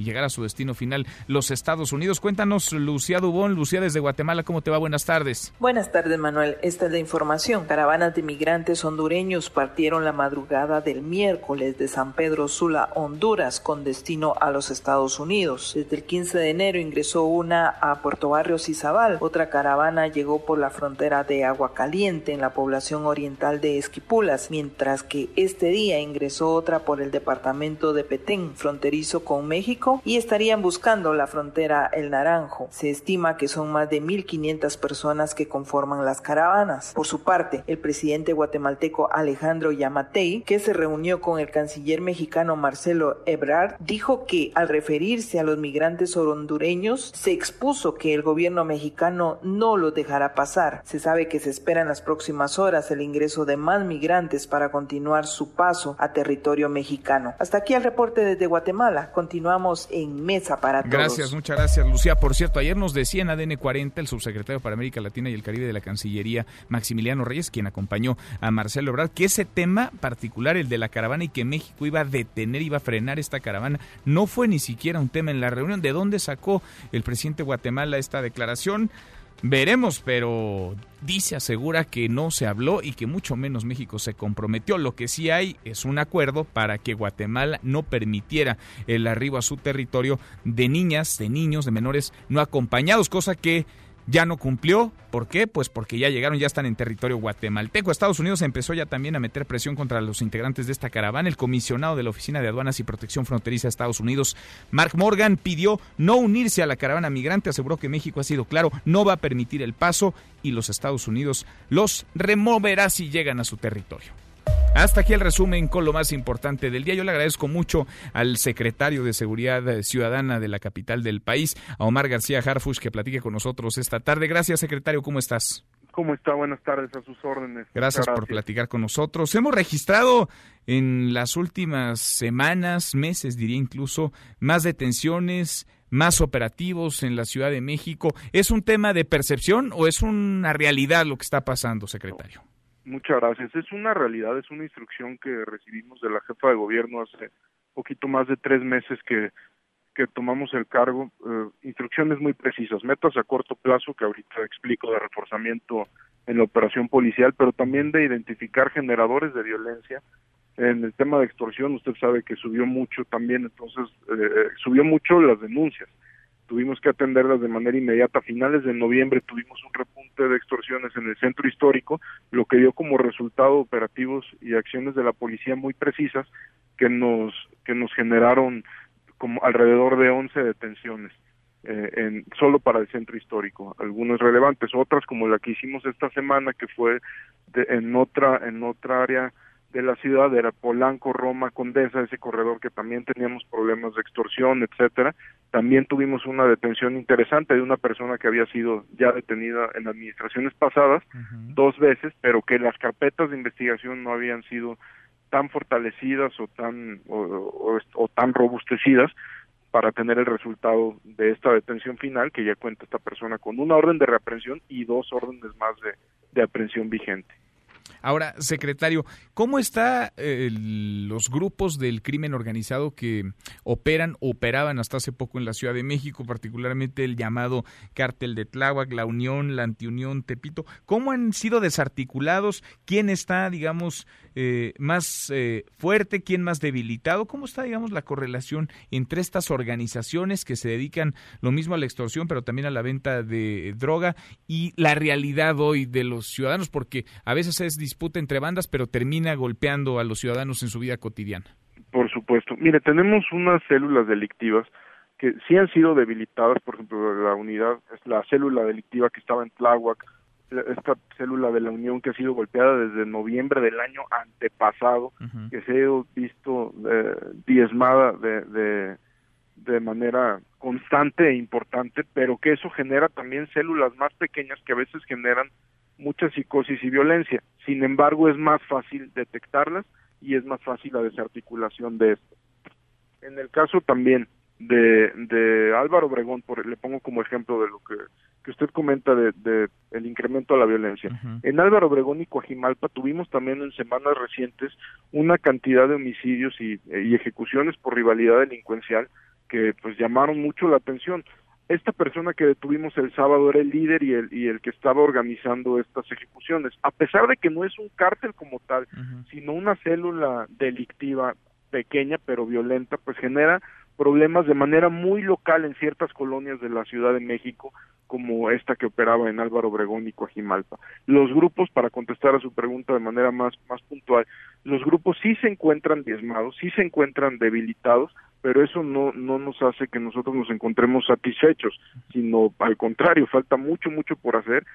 llegar a su destino final, los Estados Unidos. Cuéntanos, Lucía Dubón, Lucía desde Guatemala, ¿cómo te va? Buenas tardes. Buenas tardes, Manuel. Esta es la información. Caravanas de migrantes hondureños partieron la madrugada del miércoles de San Pedro Sula, Honduras, con destino a los Estados Unidos. Desde el 15 de enero ingresó una a Puerto Barrios y Zabal. Otra caravana llegó por la frontera de Agua Caliente, en la población oriental de Esquipulas, mientras que este día ingresó otra por el departamento de Petén, fronterizo con México y estarían buscando la frontera El Naranjo. Se estima que son más de 1.500 personas que conforman las caravanas. Por su parte, el presidente guatemalteco Alejandro Yamatei, que se reunió con el canciller mexicano Marcelo Ebrard, dijo que al referirse a los migrantes hondureños se expuso que el gobierno mexicano no los dejará pasar. Se sabe que se espera en las próximas horas el ingreso de más migrantes para continuar su paso a territorio mexicano. Hasta aquí el reporte desde Guatemala. Continuamos en Mesa para Todos. Gracias, muchas gracias, Lucía. Por cierto, ayer nos decía en ADN 40 el subsecretario para América Latina y el Caribe de la Cancillería, Maximiliano Reyes, quien acompañó a Marcelo Ebrard, que ese tema particular, el de la caravana y que México iba a detener, iba a frenar esta caravana, no fue ni siquiera un tema en la reunión. ¿De dónde sacó el presidente de Guatemala esta declaración? Veremos, pero dice, asegura que no se habló y que mucho menos México se comprometió. Lo que sí hay es un acuerdo para que Guatemala no permitiera el arribo a su territorio de niñas, de niños, de menores no acompañados, cosa que ya no cumplió. ¿Por qué? Pues porque ya llegaron, ya están en territorio guatemalteco. Estados Unidos empezó ya también a meter presión contra los integrantes de esta caravana. El comisionado de la Oficina de Aduanas y Protección Fronteriza de Estados Unidos, Mark Morgan, pidió no unirse a la caravana migrante. Aseguró que México ha sido claro, no va a permitir el paso y los Estados Unidos los removerá si llegan a su territorio. Hasta aquí el resumen con lo más importante del día. Yo le agradezco mucho al secretario de Seguridad Ciudadana de la capital del país, a Omar García Harfush, que platique con nosotros esta tarde. Gracias, secretario. ¿Cómo estás? ¿Cómo está? Buenas tardes, a sus órdenes. Gracias, por platicar con nosotros. Hemos registrado en las últimas semanas, meses, diría incluso, más detenciones, más operativos en la Ciudad de México. ¿Es un tema de percepción o es una realidad lo que está pasando, secretario? Muchas gracias. Es una realidad, es una instrucción que recibimos de la jefa de gobierno hace poquito más de tres meses que, que tomamos el cargo. Eh, instrucciones muy precisas, metas a corto plazo que ahorita explico de reforzamiento en la operación policial, pero también de identificar generadores de violencia. En el tema de extorsión, usted sabe que subió mucho también, entonces eh, subió mucho las denuncias tuvimos que atenderlas de manera inmediata. A finales de noviembre tuvimos un repunte de extorsiones en el centro histórico, lo que dio como resultado operativos y acciones de la policía muy precisas que nos que nos generaron como alrededor de 11 detenciones. Eh, solo para el centro histórico, algunas relevantes, otras como la que hicimos esta semana que fue en otra en otra área de la ciudad era Polanco, Roma, Condesa, ese corredor que también teníamos problemas de extorsión, etcétera, también tuvimos una detención interesante de una persona que había sido ya detenida en administraciones pasadas dos veces, pero que las carpetas de investigación no habían sido tan fortalecidas o tan o, tan robustecidas para tener el resultado de esta detención final que ya cuenta esta persona con una orden de reaprensión y dos órdenes más de, de aprehensión vigente. Ahora, secretario, ¿cómo están eh, los grupos del crimen organizado que operan, operaban hasta hace poco en la Ciudad de México, particularmente el llamado Cártel de Tláhuac, la Unión, la Antiunión, Tepito? ¿Cómo han sido desarticulados? ¿Quién está, digamos, eh, más eh, fuerte, quién más debilitado? ¿Cómo está, digamos, la correlación entre estas organizaciones que se dedican lo mismo a la extorsión, pero también a la venta de droga y la realidad hoy de los ciudadanos? Porque a veces es disputa entre bandas, pero termina golpeando a los ciudadanos en su vida cotidiana. Por supuesto. Mire, tenemos unas células delictivas que sí han sido debilitadas, por ejemplo, la unidad, la célula delictiva que estaba en Tláhuac, esta célula de la Unión que ha sido golpeada desde noviembre del año antepasado, que se ha visto eh, diezmada de, de, de manera constante e importante, pero que eso genera también células más pequeñas que a veces generan mucha psicosis y violencia. Sin embargo, es más fácil detectarlas y es más fácil la desarticulación de esto. En el caso también de, de Álvaro Obregón, por, le pongo como ejemplo de lo que, que usted comenta de, de el incremento de la violencia. En Álvaro Obregón y Coajimalpa tuvimos también en semanas recientes una cantidad de homicidios y, y ejecuciones por rivalidad delincuencial que pues llamaron mucho la atención esta persona que detuvimos el sábado era el líder y el, y el que estaba organizando estas ejecuciones. A pesar de que no es un cártel como tal, sino una célula delictiva pequeña pero violenta, pues genera problemas de manera muy local en ciertas colonias de la Ciudad de México, como esta que operaba en Álvaro Obregón y Coajimalpa. Los grupos, para contestar a su pregunta de manera más, más puntual, los grupos sí se encuentran diezmados, sí se encuentran debilitados, pero eso no, no nos hace que nosotros nos encontremos satisfechos, sino al contrario, falta mucho, mucho por hacer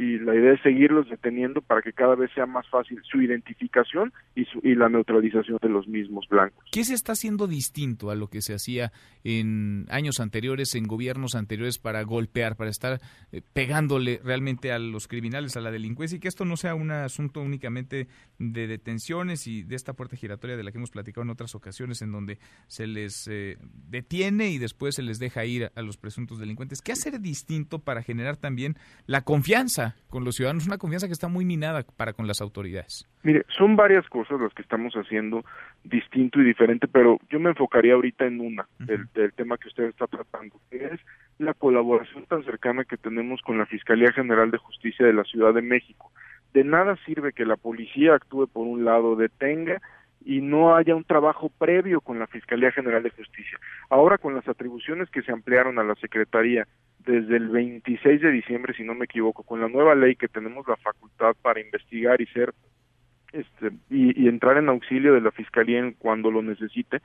y la idea es seguirlos deteniendo para que cada vez sea más fácil su identificación y, su, y la neutralización de los mismos blancos. ¿Qué se está haciendo distinto a lo que se hacía en años anteriores, en gobiernos anteriores para golpear, para estar eh, pegándole realmente a los criminales, a la delincuencia y que esto no sea un asunto únicamente de detenciones y de esta puerta giratoria de la que hemos platicado en otras ocasiones en donde se les eh, detiene y después se les deja ir a los presuntos delincuentes? ¿Qué hacer distinto para generar también la confianza con los ciudadanos, una confianza que está muy minada para con las autoridades. Mire, son varias cosas las que estamos haciendo distinto y diferente, pero yo me enfocaría ahorita en una del, tema que usted está tratando, que es la colaboración tan cercana que tenemos con la Fiscalía General de Justicia de la Ciudad de México. De nada sirve que la policía actúe por un lado, detenga y no haya un trabajo previo con la Fiscalía General de Justicia. Ahora con las atribuciones que se ampliaron a la Secretaría desde el 26 de diciembre, si no me equivoco, con la nueva ley que tenemos la facultad para investigar y ser este y, entrar en auxilio de la Fiscalía cuando lo necesite,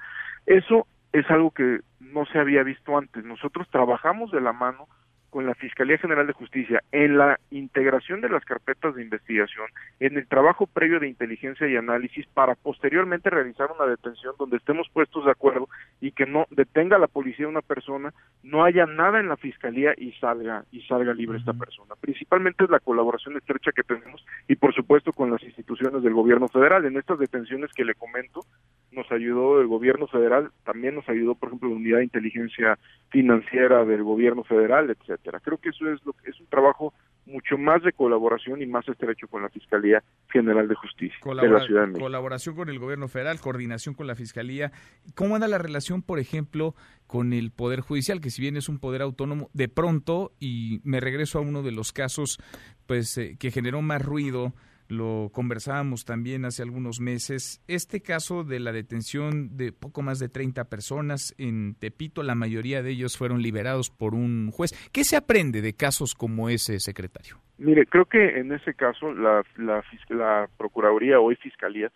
eso es algo que no se había visto antes. Nosotros trabajamos de la mano con la Fiscalía General de Justicia en la integración de las carpetas de investigación, en el trabajo previo de inteligencia y análisis para posteriormente realizar una detención donde estemos puestos de acuerdo y que no detenga la policía una persona, no haya nada en la Fiscalía y salga y salga libre esta persona. Principalmente es la colaboración estrecha que tenemos y por supuesto con las instituciones del gobierno federal. En estas detenciones que le comento, nos ayudó el gobierno federal, también nos ayudó por ejemplo la unidad de inteligencia financiera del gobierno federal, etcétera. Creo que eso es lo que es un trabajo mucho más de colaboración y más estrecho con la Fiscalía General de Justicia de la Ciudad de México. Colaboración con el gobierno federal, coordinación con la Fiscalía. ¿Cómo anda la relación, por ejemplo, con el Poder Judicial, que si bien es un poder autónomo, de pronto, y me regreso a uno de los casos pues eh, que generó más ruido, lo conversábamos también hace algunos meses, este caso de la detención de poco más de 30 personas en Tepito, la mayoría de ellos fueron liberados por un juez. ¿Qué se aprende de casos como ese, secretario? Mire, creo que en ese caso la, la, la Procuraduría, hoy Fiscalía,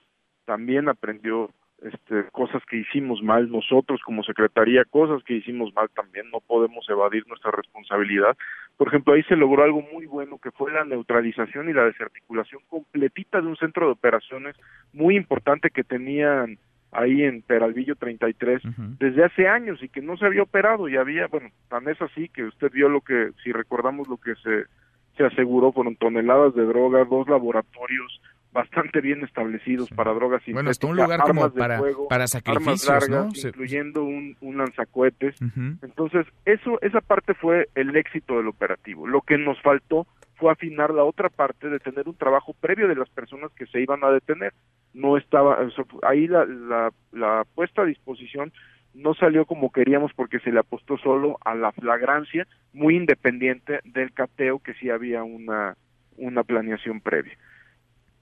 también aprendió este, cosas que hicimos mal nosotros como secretaría, cosas que hicimos mal también, no podemos evadir nuestra responsabilidad. Por ejemplo, ahí se logró algo muy bueno que fue la neutralización y la desarticulación completita de un centro de operaciones muy importante que tenían ahí en Peralvillo 33 desde hace años y que no se había operado y había, bueno, tan es así que usted vio lo que, si recordamos lo que se, se aseguró, fueron toneladas de drogas, dos laboratorios bastante bien establecidos para drogas sintéticas, bueno, hasta un lugar como para, para sacrificios, ¿no? incluyendo un, un lanzacohetes. Entonces, eso, esa parte fue el éxito del operativo. Lo que nos faltó fue afinar la otra parte de tener un trabajo previo de las personas que se iban a detener. No estaba, ahí la, la, la puesta a disposición no salió como queríamos porque se le apostó solo a la flagrancia, muy independiente del cateo que sí había una, una planeación previa.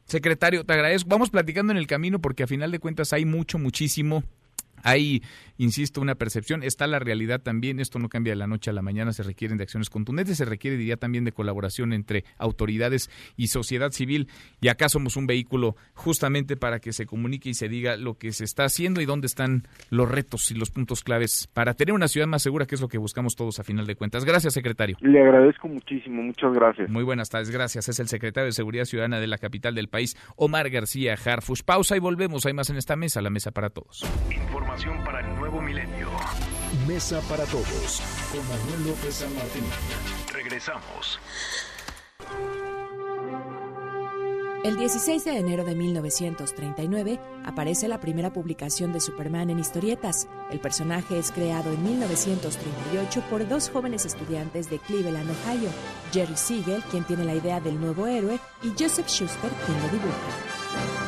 Secretario, te agradezco. Vamos platicando en el camino porque a final de cuentas hay mucho, muchísimo hay, insisto, una percepción, está la realidad también, esto no cambia de la noche a la mañana, se requieren de acciones contundentes, se requiere, diría, también de colaboración entre autoridades y sociedad civil, y acá somos un vehículo justamente para que se comunique y se diga lo que se está haciendo y dónde están los retos y los puntos claves para tener una ciudad más segura, que es lo que buscamos todos a final de cuentas. Gracias, secretario. Le agradezco muchísimo, muchas gracias. Muy buenas tardes, gracias. Es el secretario de Seguridad Ciudadana de la capital del país, Omar García Harfush. Pausa y volvemos, hay más en esta mesa, la mesa para todos para el nuevo milenio. Mesa para todos con Manuel López San Martín. Regresamos. El 16 de enero de 1939 aparece la primera publicación de Superman en historietas. El personaje es creado en 1938 por dos jóvenes estudiantes de Cleveland, Ohio, Jerry Siegel, quien tiene la idea del nuevo héroe, y Joseph Schuster, quien lo dibuja.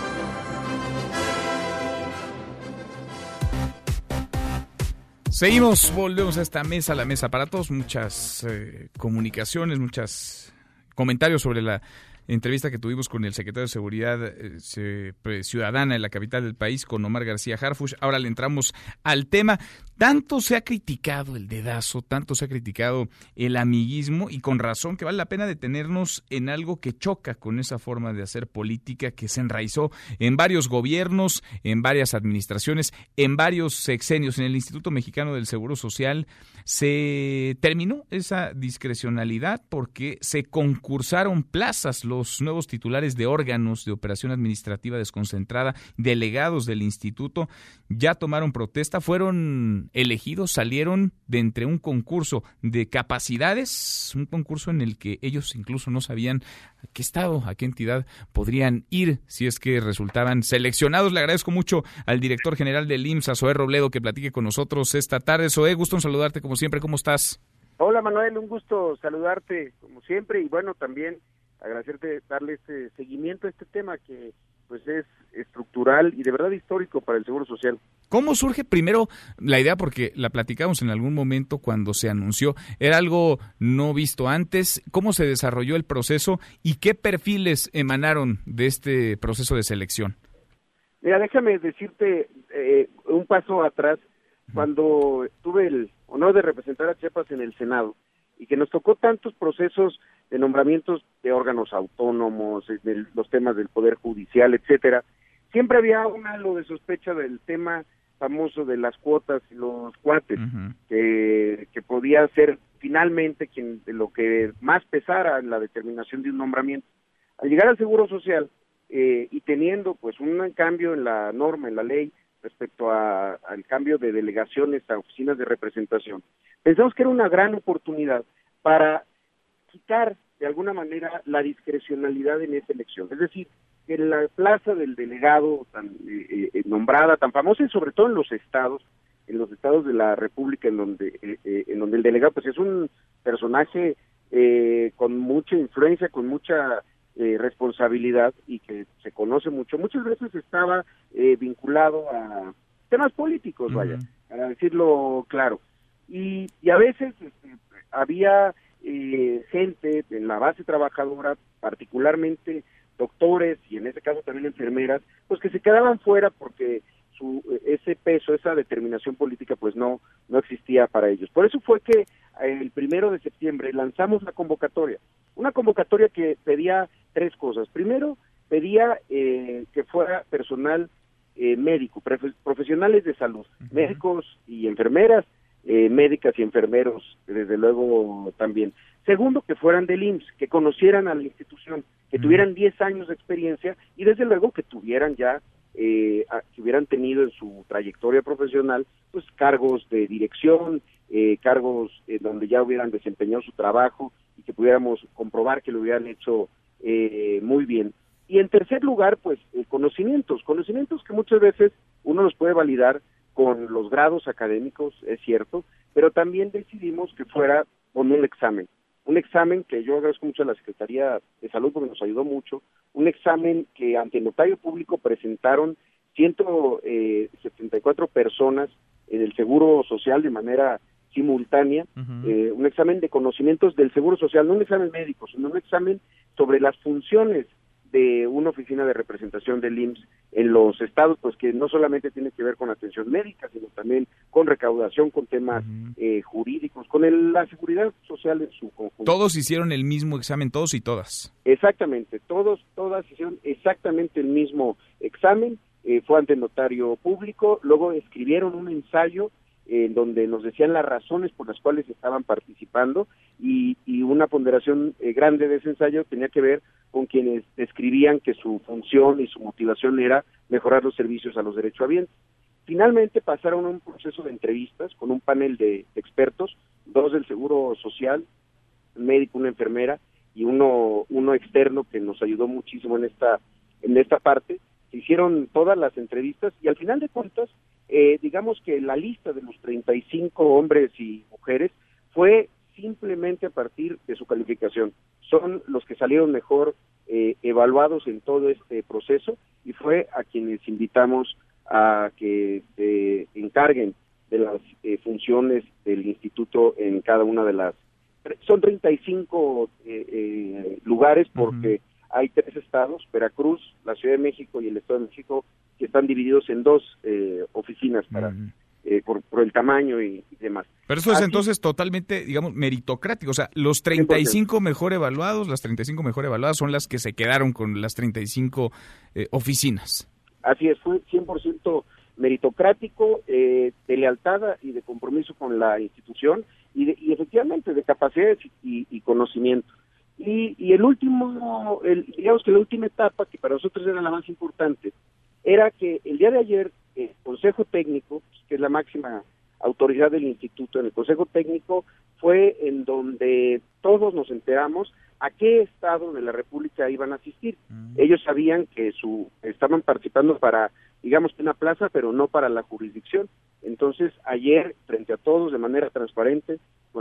Seguimos, volvemos a esta mesa, la mesa para todos, muchas eh, comunicaciones, muchos comentarios sobre la entrevista que tuvimos con el secretario de Seguridad eh, pues, Ciudadana en la capital del país, con Omar García Harfush. Ahora le entramos al tema. Tanto se ha criticado el dedazo, tanto se ha criticado el amiguismo y con razón que vale la pena detenernos en algo que choca con esa forma de hacer política que se enraizó en varios gobiernos, en varias administraciones, en varios sexenios. En el Instituto Mexicano del Seguro Social se terminó esa discrecionalidad porque se concursaron plazas. Los nuevos titulares de órganos de operación administrativa desconcentrada, delegados del instituto, ya tomaron protesta, fueron elegidos salieron de entre un concurso de capacidades, un concurso en el que ellos incluso no sabían a qué estado, a qué entidad podrían ir si es que resultaban seleccionados. Le agradezco mucho al director general del IMSS, Zoé Robledo, que platique con nosotros esta tarde. Zoé, gusto en saludarte como siempre. ¿Cómo estás? Hola Manuel, un gusto saludarte como siempre y bueno, también agradecerte darle este seguimiento a este tema que pues es estructural y de verdad histórico para el Seguro Social. ¿Cómo surge primero la idea? Porque la platicamos en algún momento cuando se anunció. ¿Era algo no visto antes? ¿Cómo se desarrolló el proceso y qué perfiles emanaron de este proceso de selección? Mira, déjame decirte eh, un paso atrás. Cuando tuve el honor de representar a Chiapas en el Senado y que nos tocó tantos procesos de nombramientos de órganos autónomos, de los temas del Poder Judicial, etcétera, siempre había un halo de sospecha del tema famoso de las cuotas y los cuates, que, que, podía ser finalmente quien de lo que más pesara en la determinación de un nombramiento. Al llegar al Seguro Social eh, y teniendo pues un cambio en la norma, en la ley, respecto al cambio de delegaciones a oficinas de representación, pensamos que era una gran oportunidad para quitar de alguna manera la discrecionalidad en esa elección. Es decir, que la plaza del delegado tan eh, eh, nombrada, tan famosa y sobre todo en los estados, en los estados de la República en donde eh, en donde el delegado pues es un personaje con mucha influencia, con mucha responsabilidad y que se conoce mucho. Muchas veces estaba vinculado a temas políticos, vaya, para decirlo claro. Y, y a veces este, había eh, gente en la base trabajadora, particularmente doctores y en este caso también enfermeras, pues que se quedaban fuera porque su, ese peso, esa determinación política, pues no, no existía para ellos. Por eso fue que el primero de septiembre lanzamos la convocatoria, una convocatoria que pedía tres cosas. Primero, pedía eh, que fuera personal eh, médico, profesionales de salud, médicos y enfermeras, eh, médicas y enfermeros, desde luego también. Segundo, que fueran del IMSS, que conocieran a la institución, que tuvieran 10 años de experiencia y desde luego que tuvieran ya eh, que hubieran tenido en su trayectoria profesional pues cargos de dirección, eh, cargos donde ya hubieran desempeñado su trabajo y que pudiéramos comprobar que lo hubieran hecho muy bien. Y en tercer lugar, pues conocimientos, conocimientos que muchas veces uno los puede validar con los grados académicos, es cierto, pero también decidimos que fuera con un examen. Un examen que yo agradezco mucho a la Secretaría de Salud porque nos ayudó mucho, un examen que ante el notario público presentaron 174 eh, personas en el Seguro Social de manera simultánea, eh, un examen de conocimientos del Seguro Social, no un examen médico, sino un examen sobre las funciones de una oficina de representación del IMSS en los estados, pues que no solamente tiene que ver con atención médica, sino también con recaudación, con temas eh, jurídicos, con la seguridad social en su conjunto. Todos hicieron el mismo examen, todos y todas. Exactamente, todos, todas hicieron exactamente el mismo examen, eh, fue ante el notario público, luego escribieron un ensayo en donde nos decían las razones por las cuales estaban participando y, una ponderación eh, grande de ese ensayo tenía que ver con quienes describían que su función y su motivación era mejorar los servicios a los derechohabientes. Finalmente pasaron a un proceso de entrevistas con un panel de expertos, dos del Seguro Social, un médico, una enfermera y uno, uno externo que nos ayudó muchísimo en esta, en esta parte. Se hicieron todas las entrevistas y al final de cuentas eh, digamos que la lista de los 35 hombres y mujeres fue simplemente a partir de su calificación. Son los que salieron mejor eh, evaluados en todo este proceso y fue a quienes invitamos a que se encarguen de las eh, funciones del instituto en cada una de las... Son 35 lugares porque hay tres estados, Veracruz, la Ciudad de México y el Estado de México, que están divididos en dos eh, oficinas para eh, por, el tamaño y, demás. Pero eso es entonces totalmente, digamos, meritocrático. O sea, los 35 mejor evaluados, las 35 mejor evaluadas son las que se quedaron con las 35 eh, oficinas. Así es, fue 100% meritocrático, de lealtad y de compromiso con la institución y, y efectivamente de capacidades y, y conocimiento. Y, el último, el, digamos que la última etapa, que para nosotros era la más importante, era que el día de ayer el Consejo Técnico, que es la máxima autoridad del instituto, en el Consejo Técnico fue en donde todos nos enteramos a qué estado de la República iban a asistir. Mm. Ellos sabían que su estaban participando para, digamos, una plaza, pero no para la jurisdicción. Entonces, ayer, frente a todos, de manera transparente,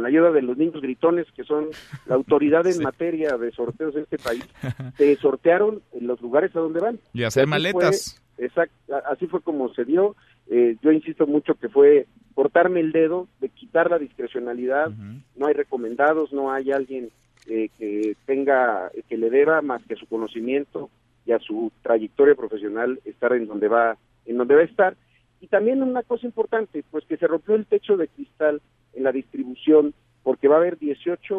la ayuda de los niños gritones, que son la autoridad en materia de sorteos de este país, se sortearon en los lugares a donde van. Y hacer maletas. exacto, así fue como se dio. Eh, yo insisto mucho que fue cortarme el dedo, de quitar la discrecionalidad. No hay recomendados, no hay alguien eh, que tenga, que le deba más que a su conocimiento y a su trayectoria profesional estar en donde va, en donde va a estar y también una cosa importante, pues que se rompió el techo de cristal en la distribución, porque va a haber 18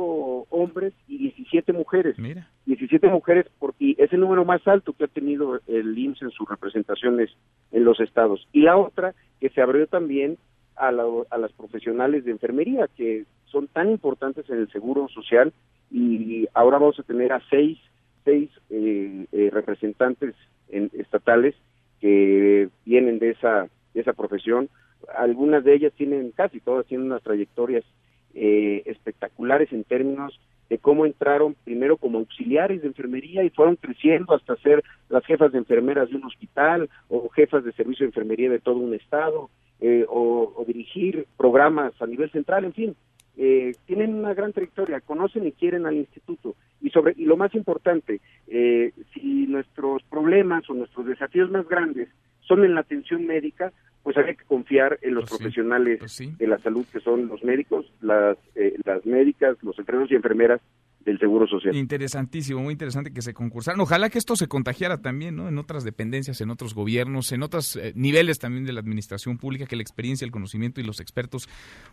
hombres y 17 mujeres. Mira. 17 mujeres, porque es el número más alto que ha tenido el IMSS en sus representaciones en los estados. Y la otra, que se abrió también a, a las profesionales de enfermería, que son tan importantes en el seguro social, y ahora vamos a tener a seis, seis eh, eh, representantes en, estatales que vienen de esa esa profesión. Algunas de ellas tienen, casi todas tienen unas trayectorias eh, espectaculares en términos de cómo entraron primero como auxiliares de enfermería y fueron creciendo hasta ser las jefas de enfermeras de un hospital o jefas de servicio de enfermería de todo un estado eh, o, dirigir programas a nivel central, en fin. Eh, tienen una gran trayectoria, conocen y quieren al instituto y sobre y lo más importante, si nuestros problemas o nuestros desafíos más grandes son en la atención médica, pues hay que confiar en los pues profesionales pues de la salud que son los médicos, las, eh, las médicas, los enfermeros y enfermeras del Seguro Social. Interesantísimo, muy interesante que se concursaran. Ojalá que esto se contagiara también, ¿no? En otras dependencias, en otros gobiernos, en otros eh, niveles también de la administración pública, que la experiencia, el conocimiento y los expertos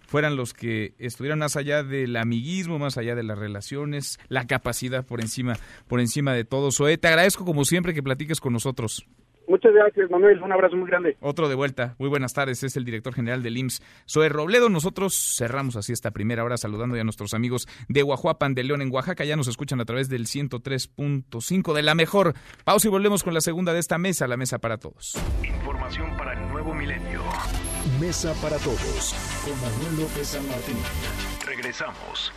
fueran los que estuvieran más allá del amiguismo, más allá de las relaciones, la capacidad por encima, por encima de todo. Zoe, te agradezco como siempre que platiques con nosotros. Muchas gracias, Manuel. Un abrazo muy grande. Otro de vuelta. Muy buenas tardes. Es el director general del IMSS, Zoe Robledo. Nosotros cerramos así esta primera hora saludando ya a nuestros amigos de Guajuapan de León en Oaxaca. Ya nos escuchan a través del 103.5 de la mejor. Pausa y volvemos con la segunda de esta mesa, la mesa para todos. Información para el nuevo milenio. Mesa para todos con Manuel López San Martín. Regresamos.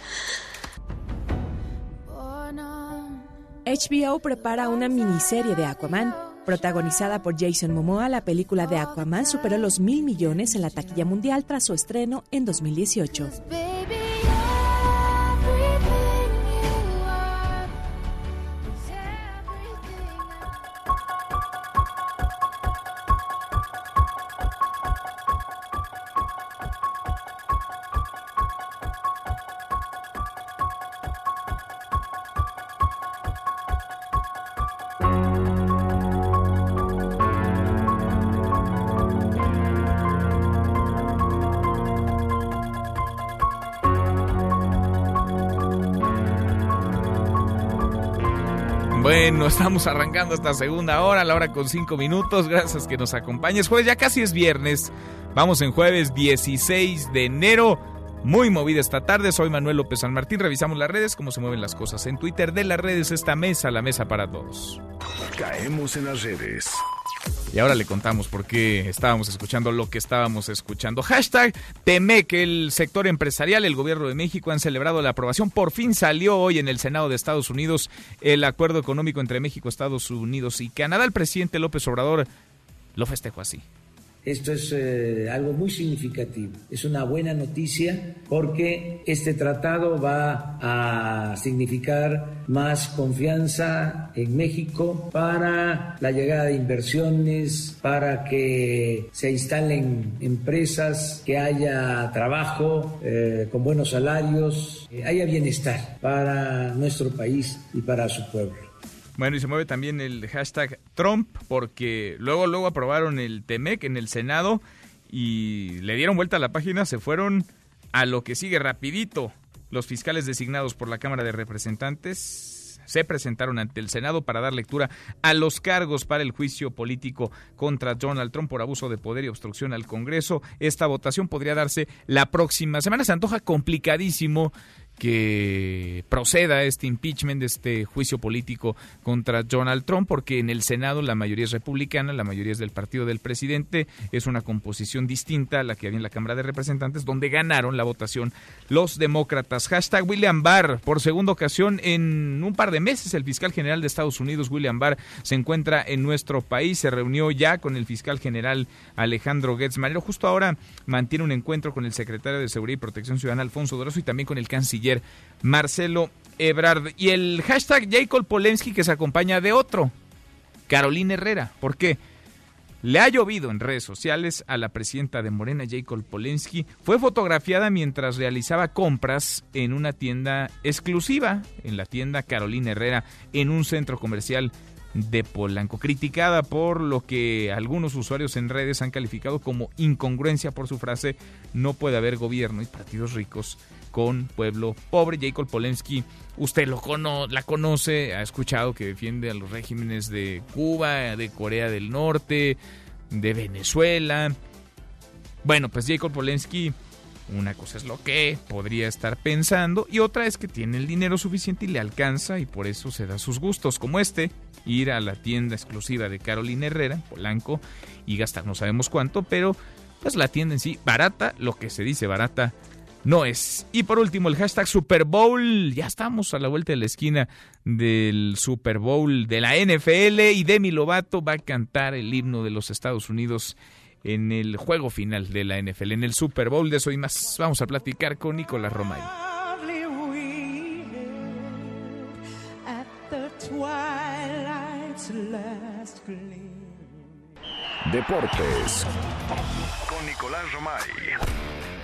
HBO prepara una miniserie de Aquaman. Protagonizada por Jason Momoa, la película de Aquaman superó los mil millones en la taquilla mundial tras su estreno en 2018. Bueno, estamos arrancando esta segunda hora, la hora con cinco minutos. Gracias que nos acompañes. Jueves ya casi es viernes. Vamos en jueves 16 de enero. Muy movida esta tarde. Soy Manuel López San Martín. Revisamos las redes, cómo se mueven las cosas en Twitter de las redes. Esta mesa, la mesa para todos. Caemos en las redes. Y ahora le contamos por qué estábamos escuchando lo que estábamos escuchando. Hashtag teme que el sector empresarial, el gobierno de México han celebrado la aprobación. Por fin salió hoy en el Senado de Estados Unidos el acuerdo económico entre México, Estados Unidos y Canadá. El presidente López Obrador lo festejó así. Esto es eh, algo muy significativo. Es una buena noticia porque este tratado va a significar más confianza en México para la llegada de inversiones, para que se instalen empresas, que haya trabajo eh, con buenos salarios, que haya bienestar para nuestro país y para su pueblo. Bueno, y se mueve también el hashtag Trump porque luego, luego aprobaron el TEMEC en el Senado y le dieron vuelta a la página, se fueron a lo que sigue rapidito. Los fiscales designados por la Cámara de Representantes se presentaron ante el Senado para dar lectura a los cargos para el juicio político contra Donald Trump por abuso de poder y obstrucción al Congreso. Esta votación podría darse la próxima semana. Se antoja complicadísimo que proceda este impeachment, este juicio político contra Donald Trump, porque en el Senado la mayoría es republicana, la mayoría es del partido del presidente, es una composición distinta a la que había en la Cámara de Representantes, donde ganaron la votación los demócratas. Hashtag William Barr, por segunda ocasión en un par de meses, el fiscal general de Estados Unidos, William Barr, se encuentra en nuestro país, se reunió ya con el fiscal general Alejandro Getz Manero, justo ahora mantiene un encuentro con el secretario de Seguridad y Protección Ciudadana, Alfonso Doroso, y también con el canciller Marcelo Ebrard. Y el hashtag Jacob Polensky que se acompaña de otro, Carolina Herrera. ¿Por qué? Le ha llovido en redes sociales a la presidenta de Morena, Jacob Polensky. Fue fotografiada mientras realizaba compras en una tienda exclusiva, en la tienda Carolina Herrera, en un centro comercial de Polanco, criticada por lo que algunos usuarios en redes han calificado como incongruencia por su frase no puede haber gobierno y partidos ricos con pueblo pobre. Jacob Polensky, usted lo la conoce, ha escuchado que defiende a los regímenes de Cuba, de Corea del Norte, de Venezuela. Bueno, pues Jacob Polensky, una cosa es lo que podría estar pensando y otra es que tiene el dinero suficiente y le alcanza y por eso se da sus gustos, como este, ir a la tienda exclusiva de Carolina Herrera, Polanco, y gastar no sabemos cuánto, pero pues la tienda en sí, barata, lo que se dice barata, no es. Y por último, el hashtag Super Bowl. Ya estamos a la vuelta de la esquina del Super Bowl de la NFL y Demi Lovato va a cantar el himno de los Estados Unidos en el juego final de la NFL, en el Super Bowl. De eso y más vamos a platicar con Nicolás Romay. Deportes con Nicolás Romay.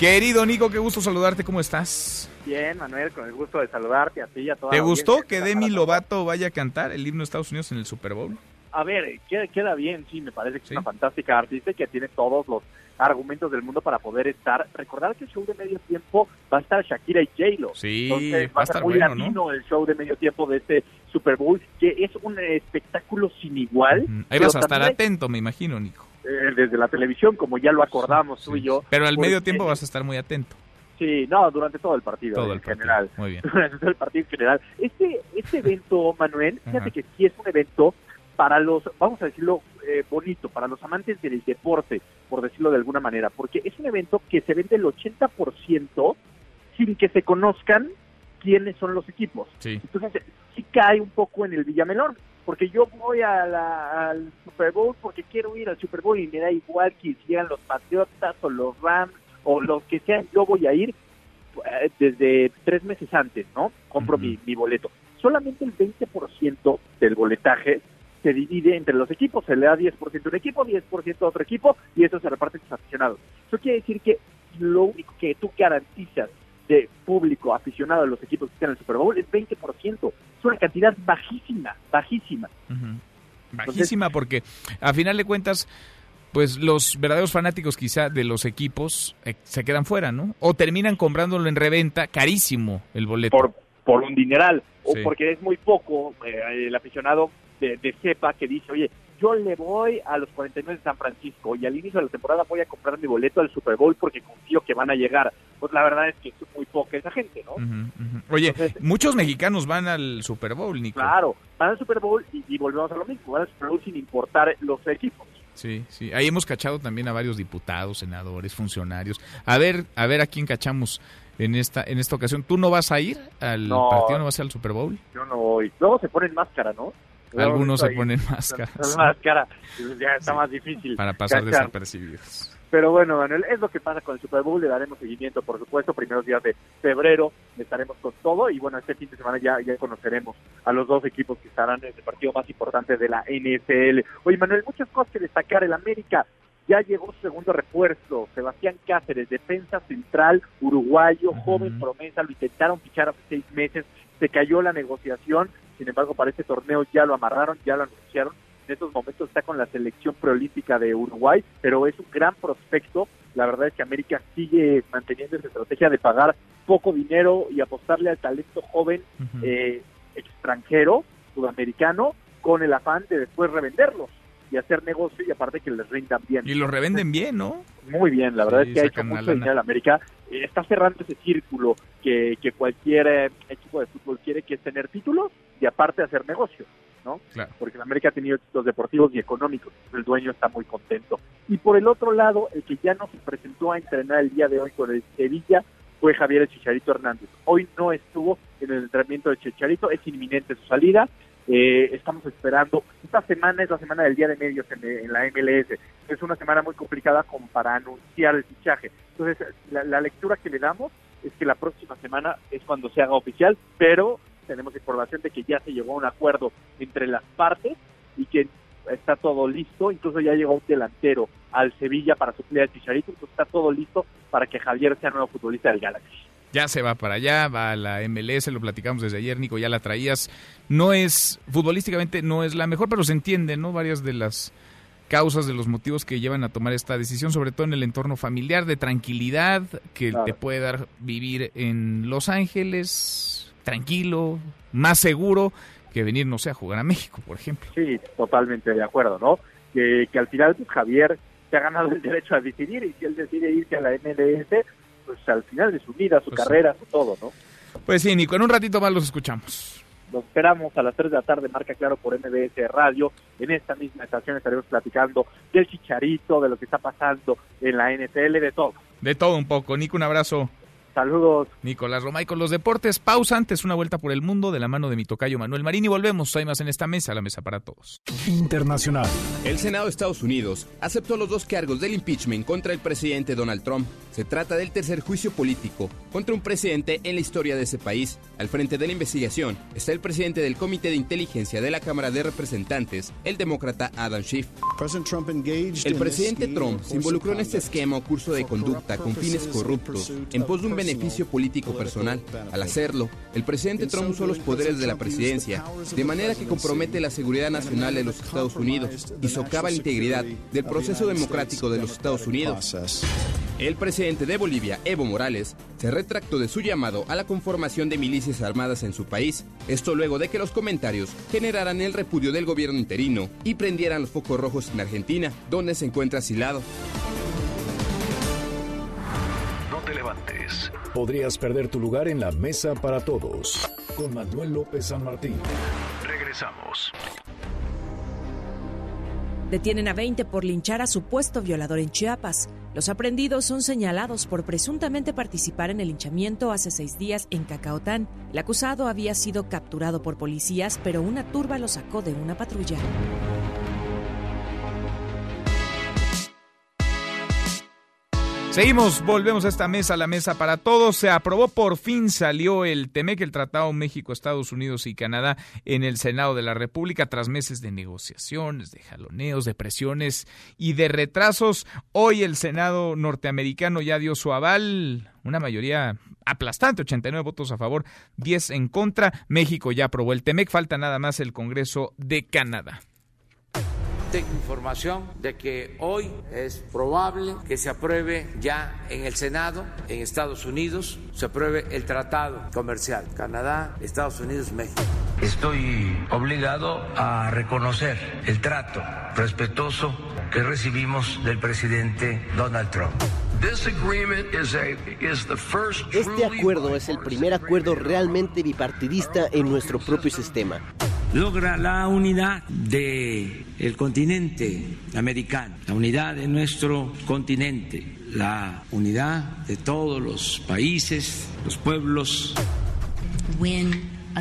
Querido Nico, qué gusto saludarte, ¿cómo estás? Bien, Manuel, con el gusto de saludarte a ti y a toda ¿Te gustó que Demi Lovato vaya a cantar el himno de Estados Unidos en el Super Bowl? A ver, queda, queda bien, sí, me parece que es una fantástica artista y que tiene todos los argumentos del mundo para poder estar. Recordar que el show de medio tiempo va a estar Shakira y J-Lo. Sí, Entonces, va a estar muy bueno, ¿no? latino el show de medio tiempo de este Super Bowl, que es un espectáculo sin igual. Ahí pero vas a estar atento, me imagino, Nico. Eh, desde la televisión, como ya lo acordamos tú y yo. Pero al porque- medio tiempo vas a estar muy atento. Sí, no, durante todo el partido Todo en el partido. general. Muy bien. Durante todo el partido en general. Este, este evento, Manuel, fíjate Ajá. que sí es un evento para los, vamos a decirlo eh, bonito, para los amantes del deporte, por decirlo de alguna manera, porque es un evento que se vende el 80% sin que se conozcan quiénes son los equipos. Sí. Entonces, sí cae un poco en el Villamelón, porque yo voy a la- al Super Bowl porque quiero ir al Super Bowl y me da igual que sean los Patriotas o los Rams o los que sean, yo voy a ir eh, desde tres meses antes, ¿no? Compro mi, mi boleto. Solamente el 20% del boletaje se divide entre los equipos, se le da 10% a un equipo, 10% a otro equipo y eso se reparte entre los aficionados. Eso quiere decir que lo único que tú garantizas de público aficionado a los equipos que están en el Super Bowl es 20%. Es una cantidad bajísima, bajísima. Bajísima porque a final de cuentas, pues los verdaderos fanáticos quizá de los equipos eh, se quedan fuera, ¿no? O terminan comprándolo en reventa, carísimo el boleto. por, por un dineral o porque es muy poco eh, el aficionado de, de cepa que dice, oye, yo le voy a los 49 de San Francisco y al inicio de la temporada voy a comprar mi boleto al Super Bowl porque confío que van a llegar. Pues la verdad es que es muy poca esa gente, ¿no? Oye, muchos mexicanos van al Super Bowl, Nico. Claro, van al Super Bowl y, y volvemos a lo mismo, van al Super Bowl sin importar los equipos. Sí, sí. Ahí hemos cachado también a varios diputados, senadores, funcionarios. A ver, a ver a quién cachamos en esta en esta ocasión. ¿Tú no vas a ir al No. partido? ¿No vas a ir al Super Bowl? Yo no voy. Luego se ponen máscara, ¿no? Algunos se ponen máscaras Máscara, ya está más difícil. para pasar cachar. desapercibidos. Pero bueno, Manuel, es lo que pasa con el Super Bowl, le daremos seguimiento, por supuesto, primeros días de febrero estaremos con todo y bueno, este fin de semana ya, ya conoceremos a los dos equipos que estarán en el partido más importante de la NFL. Oye, Manuel, muchas cosas que destacar. El América ya llegó su segundo refuerzo, Sebastián Cáceres, defensa central uruguayo, joven promesa, lo intentaron fichar hace seis meses, se cayó la negociación, sin embargo, para este torneo ya lo amarraron, ya lo anunciaron. En estos momentos está con la selección preolímpica de Uruguay, pero es un gran prospecto. La verdad es que América sigue manteniendo esa estrategia de pagar poco dinero y apostarle al talento joven eh, extranjero, sudamericano, con el afán de después revenderlos y hacer negocio y aparte que les rindan bien. Y los revenden bien, ¿no? Muy bien, la verdad Sí, es que ha hecho mucho dinero en América. Eh, está cerrando ese círculo que, que cualquier eh, equipo de fútbol quiere, que es tener títulos y aparte hacer negocio, ¿no? Claro. Porque en América ha tenido éxitos deportivos y económicos. El dueño está muy contento. Y por el otro lado, el que ya no se presentó a entrenar el día de hoy con el Sevilla fue Javier el Chicharito Hernández. Hoy no estuvo en el entrenamiento del Chicharito, es inminente su salida. Eh, estamos esperando. Esta semana es la semana del Día de Medios en, la MLS. Es una semana muy complicada como para anunciar el fichaje. Entonces, la, la lectura que le damos es que la próxima semana es cuando se haga oficial, pero tenemos información de que ya se llegó a un acuerdo entre las partes y que está todo listo. Incluso ya llegó un delantero al Sevilla para suplir al Chicharito. Entonces, está todo listo para que Javier sea nuevo futbolista del Galaxy. Ya se va para allá, va a la MLS, lo platicamos desde ayer, Nico, ya la traías. No es, futbolísticamente no es la mejor, pero se entiende, ¿no? Varias de las causas, de los motivos que llevan a tomar esta decisión, sobre todo en el entorno familiar, de tranquilidad, que Claro. te puede dar vivir en Los Ángeles, tranquilo, más seguro que venir, no sé, a jugar a México, por ejemplo. Sí, totalmente de acuerdo, ¿no? Que, que al final pues, Javier se ha ganado el derecho a decidir y si él decide irse a la MLS, pues al final de su vida, su Pues sí. carrera, su todo, ¿no? Pues sí, Nico, en un ratito más los escuchamos. Los esperamos a las 3 de la tarde, marca claro por MBS Radio. En esta misma estación estaremos platicando del chicharito, de lo que está pasando en la NFL, de todo. De todo un poco. Nico, un abrazo. Saludos. Nicolás Romay con los deportes. Pausa antes, una vuelta por el mundo de la mano de mi tocayo Manuel Marín y volvemos. Hay más en esta mesa, la mesa para todos. Internacional. El Senado de Estados Unidos aceptó los dos cargos del impeachment contra el presidente Donald Trump. Se trata del tercer juicio político contra un presidente en la historia de ese país. Al frente de la investigación está el presidente del Comité de Inteligencia de la Cámara de Representantes, el demócrata Adam Schiff. El presidente Trump se involucró en este esquema o curso de conducta con fines corruptos en pos de un beneficio político personal. Al hacerlo, el presidente Trump usó los poderes de la presidencia, de manera que compromete la seguridad nacional de los Estados Unidos y socava la integridad del proceso democrático de los Estados Unidos. El presidente de Bolivia, Evo Morales, se retractó de su llamado a la conformación de milicias armadas en su país, esto luego de que los comentarios generaran el repudio del gobierno interino y prendieran los focos rojos en Argentina, donde se encuentra asilado. Podrías perder tu lugar en la mesa para todos. Con Manuel López San Martín. Regresamos. Detienen a 20 por linchar a supuesto violador en Chiapas. Los aprendidos son señalados por presuntamente participar en el linchamiento hace seis días en Cacaotán. El acusado había sido capturado por policías, pero una turba lo sacó de una patrulla. Seguimos, volvemos a esta mesa, la mesa para todos. Se aprobó, por fin salió el TEMEC, el Tratado México, Estados Unidos y Canadá en el Senado de la República tras meses de negociaciones, de jaloneos, de presiones y de retrasos. Hoy el Senado norteamericano ya dio su aval, una mayoría aplastante, 89 votos a favor, 10 en contra. México ya aprobó el TEMEC, falta nada más el Congreso de Canadá tengo información de que hoy es probable que se apruebe ya en el Senado, en Estados Unidos, se apruebe el tratado comercial Canadá, Estados Unidos, México. Estoy obligado a reconocer el trato respetuoso que recibimos del presidente Donald Trump. Este acuerdo es el primer acuerdo realmente bipartidista en nuestro propio sistema logra la unidad de el continente americano, la unidad de nuestro continente, la unidad de todos los países, los pueblos.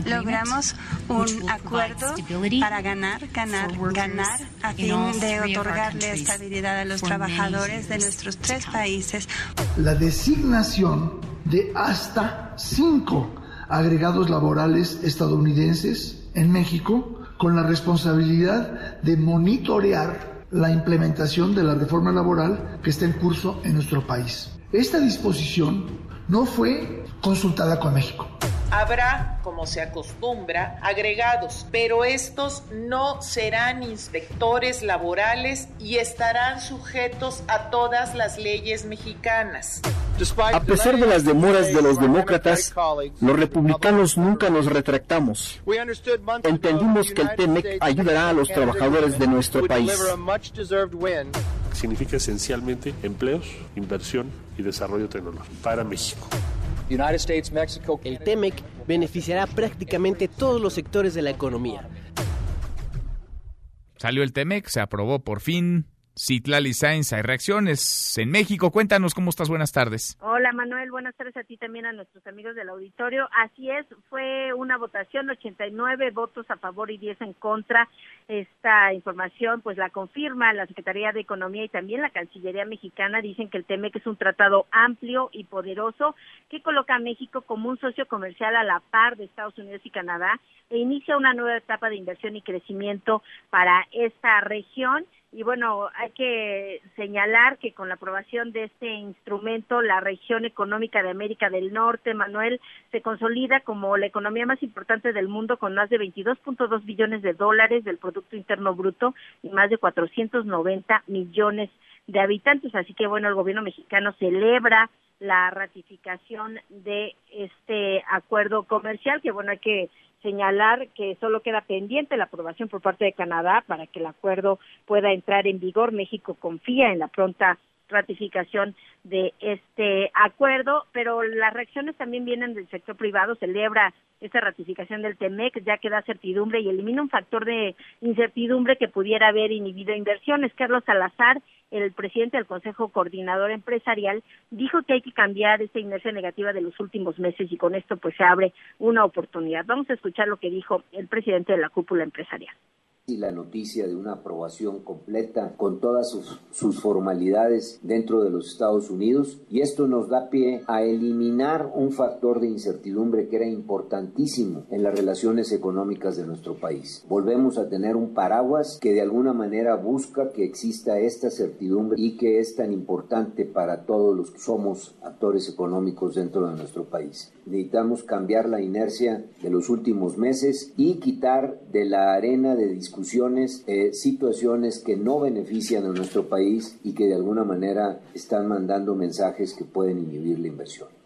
Logramos un acuerdo para ganar, ganar, ganar, a fin de otorgarle estabilidad a los trabajadores de nuestros tres países. La designación de hasta cinco agregados laborales estadounidenses en México con la responsabilidad de monitorear la implementación de la reforma laboral que está en curso en nuestro país. Esta disposición no fue consultada con México. Habrá, como se acostumbra, agregados, pero estos no serán inspectores laborales y estarán sujetos a todas las leyes mexicanas. A pesar de las demoras de los demócratas, los republicanos nunca nos retractamos. Entendimos que el TEMEC ayudará a los trabajadores de nuestro país. Significa esencialmente empleos, inversión y desarrollo tecnológico para México. El TEMEC beneficiará prácticamente todos los sectores de la economía. Salió el TEMEC, se aprobó por fin. Citlali Sainz, hay reacciones en México. Cuéntanos cómo estás. Buenas tardes. Hola Manuel, buenas tardes a ti también a nuestros amigos del auditorio. Así es, fue una votación, 89 votos a favor y 10 en contra. Esta información pues la confirma la Secretaría de Economía y también la Cancillería mexicana. Dicen que el TEMEC es un tratado amplio y poderoso que coloca a México como un socio comercial a la par de Estados Unidos y Canadá e inicia una nueva etapa de inversión y crecimiento para esta región y bueno, hay que señalar que con la aprobación de este instrumento, la región económica de América del Norte, Manuel, se consolida como la economía más importante del mundo con más de 22.2 billones de dólares del Producto Interno Bruto y más de 490 millones de habitantes. Así que bueno, el gobierno mexicano celebra la ratificación de este acuerdo comercial, que bueno, hay que señalar que solo queda pendiente la aprobación por parte de Canadá para que el acuerdo pueda entrar en vigor. México confía en la pronta ratificación de este acuerdo, pero las reacciones también vienen del sector privado, celebra esta ratificación del TEMEC, ya que da certidumbre y elimina un factor de incertidumbre que pudiera haber inhibido inversiones. Carlos Salazar, el presidente del Consejo Coordinador Empresarial, dijo que hay que cambiar esta inercia negativa de los últimos meses y con esto pues se abre una oportunidad. Vamos a escuchar lo que dijo el presidente de la cúpula empresarial y la noticia de una aprobación completa con todas sus, sus, formalidades dentro de los Estados Unidos y esto nos da pie a eliminar un factor de incertidumbre que era importantísimo en las relaciones económicas de nuestro país. Volvemos a tener un paraguas que de alguna manera busca que exista esta certidumbre y que es tan importante para todos los que somos actores económicos dentro de nuestro país. Necesitamos cambiar la inercia de los últimos meses y quitar de la arena de discusiones, eh, situaciones que no benefician a nuestro país y que de alguna manera están mandando mensajes que pueden inhibir la inversión.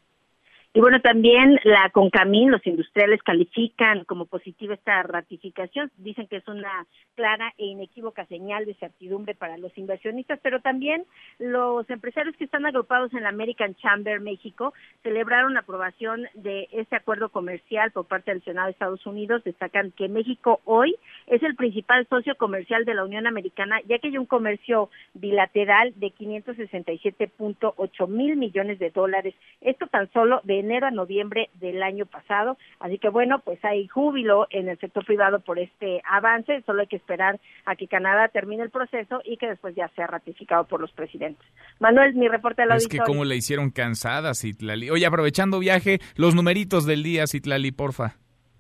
Y bueno, también la CONCAMIN, los industriales califican como positiva esta ratificación, dicen que es una clara e inequívoca señal de certidumbre para los inversionistas, pero también los empresarios que están agrupados en la American Chamber México celebraron la aprobación de este acuerdo comercial por parte del Senado de Estados Unidos, destacan que México hoy es el principal socio comercial de la Unión Americana, ya que hay un comercio bilateral de 567.8 mil millones de dólares, esto tan solo de enero a noviembre del año pasado. Así que bueno, pues hay júbilo en el sector privado por este avance. Solo hay que esperar a que Canadá termine el proceso y que después ya sea ratificado por los presidentes. Manuel, mi reporte de la Es que como le hicieron cansada, Citlali. Oye, aprovechando viaje, los numeritos del día, Citlali, porfa.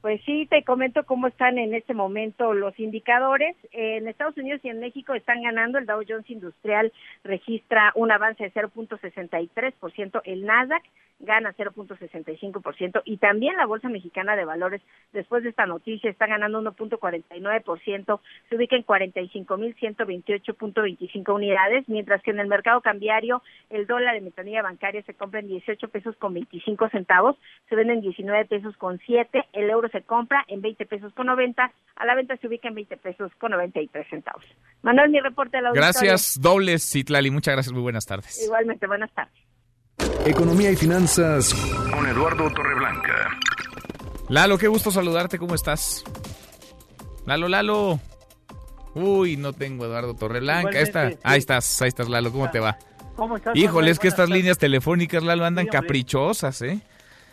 Pues sí, te comento cómo están en este momento los indicadores. En Estados Unidos y en México están ganando. El Dow Jones Industrial registra un avance de 0.63%. El Nasdaq gana 0.65% y también la Bolsa Mexicana de Valores después de esta noticia está ganando 1.49%, se ubica en 45.128.25 unidades, mientras que en el mercado cambiario el dólar de metanilla bancaria se compra en 18 pesos con 25 centavos, se vende en 19 pesos con 7, el euro se compra en 20 pesos con 90, a la venta se ubica en 20 pesos con 93 centavos. Manuel, mi reporte de la Gracias, dobles, Citlali, muchas gracias, muy buenas tardes. Igualmente, buenas tardes. Economía y finanzas con Eduardo Torreblanca. Lalo, qué gusto saludarte, ¿cómo estás? Lalo, Lalo. Uy, no tengo Eduardo Torreblanca. Ahí, está. ahí estás, ahí estás, Lalo, ¿cómo te va? ¿Cómo estás? Híjole, es que estas líneas telefónicas, Lalo, andan caprichosas, ¿eh?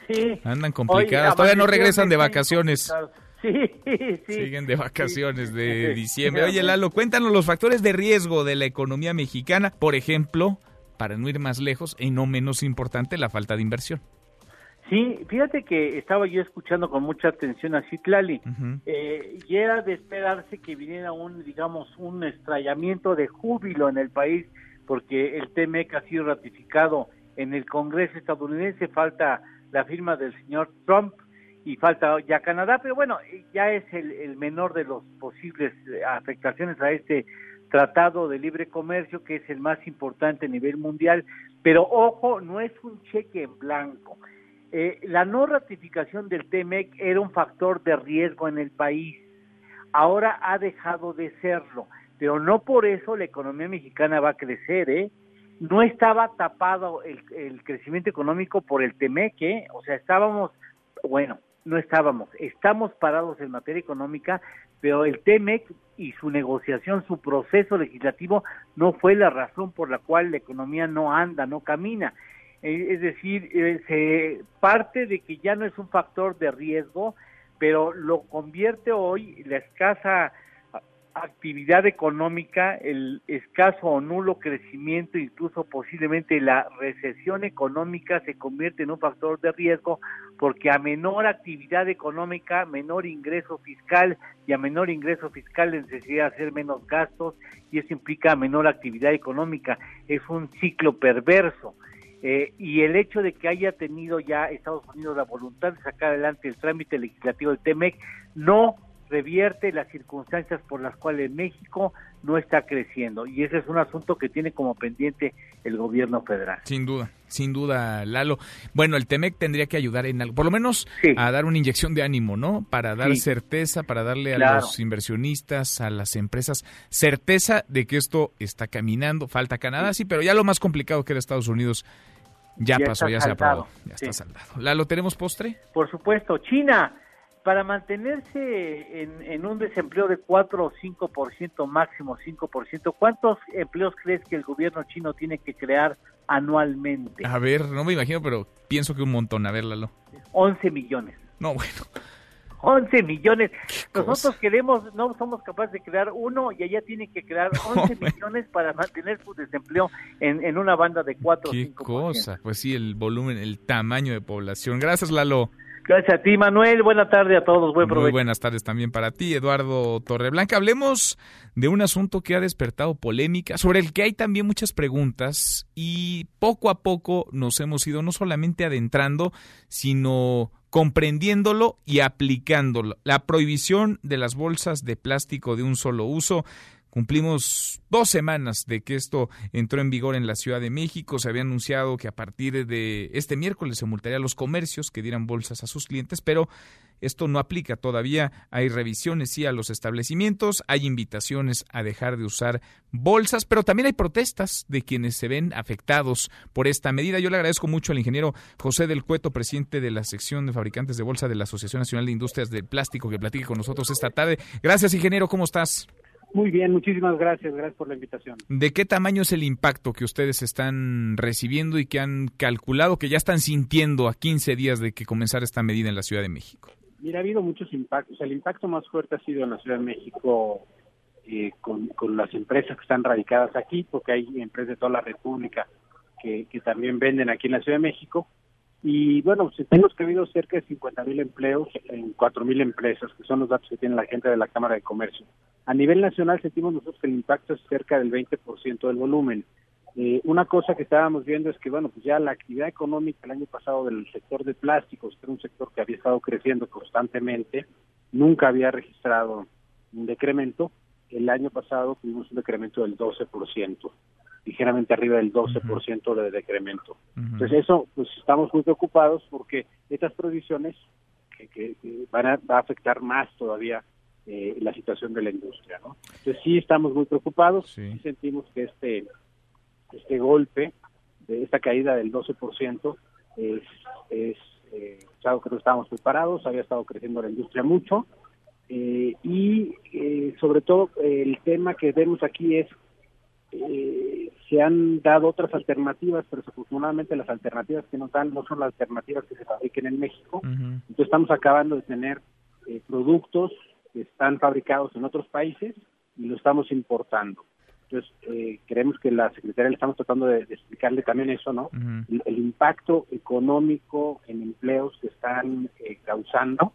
Sí. Andan complicadas. Todavía no regresan de vacaciones. Sí, sí. Siguen de vacaciones de diciembre. Oye, Lalo, cuéntanos los factores de riesgo de la economía mexicana. Por ejemplo, para no ir más lejos y no menos importante, la falta de inversión. Sí, fíjate que estaba yo escuchando con mucha atención a Citlali eh, y era de esperarse que viniera un, digamos, un estrellamiento de júbilo en el país porque el TMEC ha sido ratificado en el Congreso estadounidense, falta la firma del señor Trump y falta ya Canadá, pero bueno, ya es el, menor de los posibles eh, afectaciones a este tratado de libre comercio que es el más importante a nivel mundial, pero ojo, no es un cheque en blanco. Eh, la no ratificación del TEMEC era un factor de riesgo en el país. Ahora ha dejado de serlo, pero no por eso la economía mexicana va a crecer, ¿eh? No estaba tapado el, el crecimiento económico por el TEMEC, ¿eh? O sea, estábamos, bueno, no estábamos, estamos parados en materia económica, pero el TEMEC y su negociación, su proceso legislativo no fue la razón por la cual la economía no anda, no camina. Eh, es decir, eh, se parte de que ya no es un factor de riesgo, pero lo convierte hoy la escasa actividad económica, el escaso o nulo crecimiento, incluso posiblemente la recesión económica se convierte en un factor de riesgo porque a menor actividad económica, menor ingreso fiscal y a menor ingreso fiscal necesidad hacer menos gastos y eso implica menor actividad económica. Es un ciclo perverso. Eh, y el hecho de que haya tenido ya Estados Unidos la voluntad de sacar adelante el trámite legislativo del TEMEC no revierte las circunstancias por las cuales México no está creciendo y ese es un asunto que tiene como pendiente el gobierno federal. Sin duda, sin duda, Lalo. Bueno, el TEMEC tendría que ayudar en algo, por lo menos a dar una inyección de ánimo, ¿no? Para dar certeza, para darle a los inversionistas, a las empresas, certeza de que esto está caminando. Falta Canadá, sí, pero ya lo más complicado que era Estados Unidos ya, pasó, ya se ha aprobado, ya está saldado. Lalo, ¿tenemos postre? Por supuesto, China para mantenerse en, un desempleo de 4 o 5%, máximo 5%, ¿cuántos empleos crees que el gobierno chino tiene que crear anualmente? A ver, no me imagino, pero pienso que un montón. A ver, Lalo. 11 millones. No, bueno. 11 millones. Nosotros queremos, no somos capaces de crear uno y allá tienen que crear 11 millones para mantener su desempleo en, en una banda de 4 o 5 Qué cosa, pues sí, el volumen, el tamaño de población. Gracias, Lalo. Gracias a ti, Manuel. Buena tarde a todos. Buen provecho. Muy buenas tardes también para ti, Eduardo Torreblanca. Hablemos de un asunto que ha despertado polémica, sobre el que hay también muchas preguntas y poco a poco nos hemos ido no solamente adentrando, sino comprendiéndolo y aplicándolo. La prohibición de las bolsas de plástico de un solo uso Cumplimos dos semanas de que esto entró en vigor en la Ciudad de México. Se había anunciado que a partir de este miércoles se multaría a los comercios que dieran bolsas a sus clientes, pero esto no aplica todavía. Hay revisiones sí a los establecimientos, hay invitaciones a dejar de usar bolsas, pero también hay protestas de quienes se ven afectados por esta medida. Yo le agradezco mucho al ingeniero José del Cueto, presidente de la sección de fabricantes de bolsa de la Asociación Nacional de Industrias del Plástico, que platique con nosotros esta tarde. Gracias, ingeniero. ¿Cómo estás? Muy bien, muchísimas gracias, gracias por la invitación. ¿De qué tamaño es el impacto que ustedes están recibiendo y que han calculado, que ya están sintiendo a 15 días de que comenzara esta medida en la Ciudad de México? Mira, ha habido muchos impactos. El impacto más fuerte ha sido en la Ciudad de México eh, con, las empresas que están radicadas aquí, porque hay empresas de toda la República que, que también venden aquí en la Ciudad de México. Y bueno, pues, ha habido cerca de 50 mil empleos en 4 mil empresas, que son los datos que tiene la gente de la Cámara de Comercio. A nivel nacional sentimos nosotros que el impacto es cerca del 20% del volumen. Eh, una cosa que estábamos viendo es que, bueno, pues ya la actividad económica el año pasado del sector de plásticos, que era un sector que había estado creciendo constantemente, nunca había registrado un decremento. El año pasado tuvimos un decremento del 12%, ligeramente arriba del 12% de decremento. Entonces eso, pues estamos muy preocupados porque estas provisiones que, van a, va a afectar más todavía eh, la situación de la industria, ¿no? Entonces sí estamos muy preocupados, sí. sentimos que este este golpe de esta caída del 12% es, es eh, algo que no estábamos preparados, había estado creciendo la industria mucho eh, y eh, sobre todo el tema que vemos aquí es eh, se han dado otras alternativas, pero desafortunadamente las alternativas que nos dan no son las alternativas que se fabriquen en México. Entonces estamos acabando de tener eh, productos que están fabricados en otros países y lo estamos importando. Entonces, eh, creemos que la Secretaría le estamos tratando de, explicarle también eso, ¿no? el, impacto económico en empleos que están eh, causando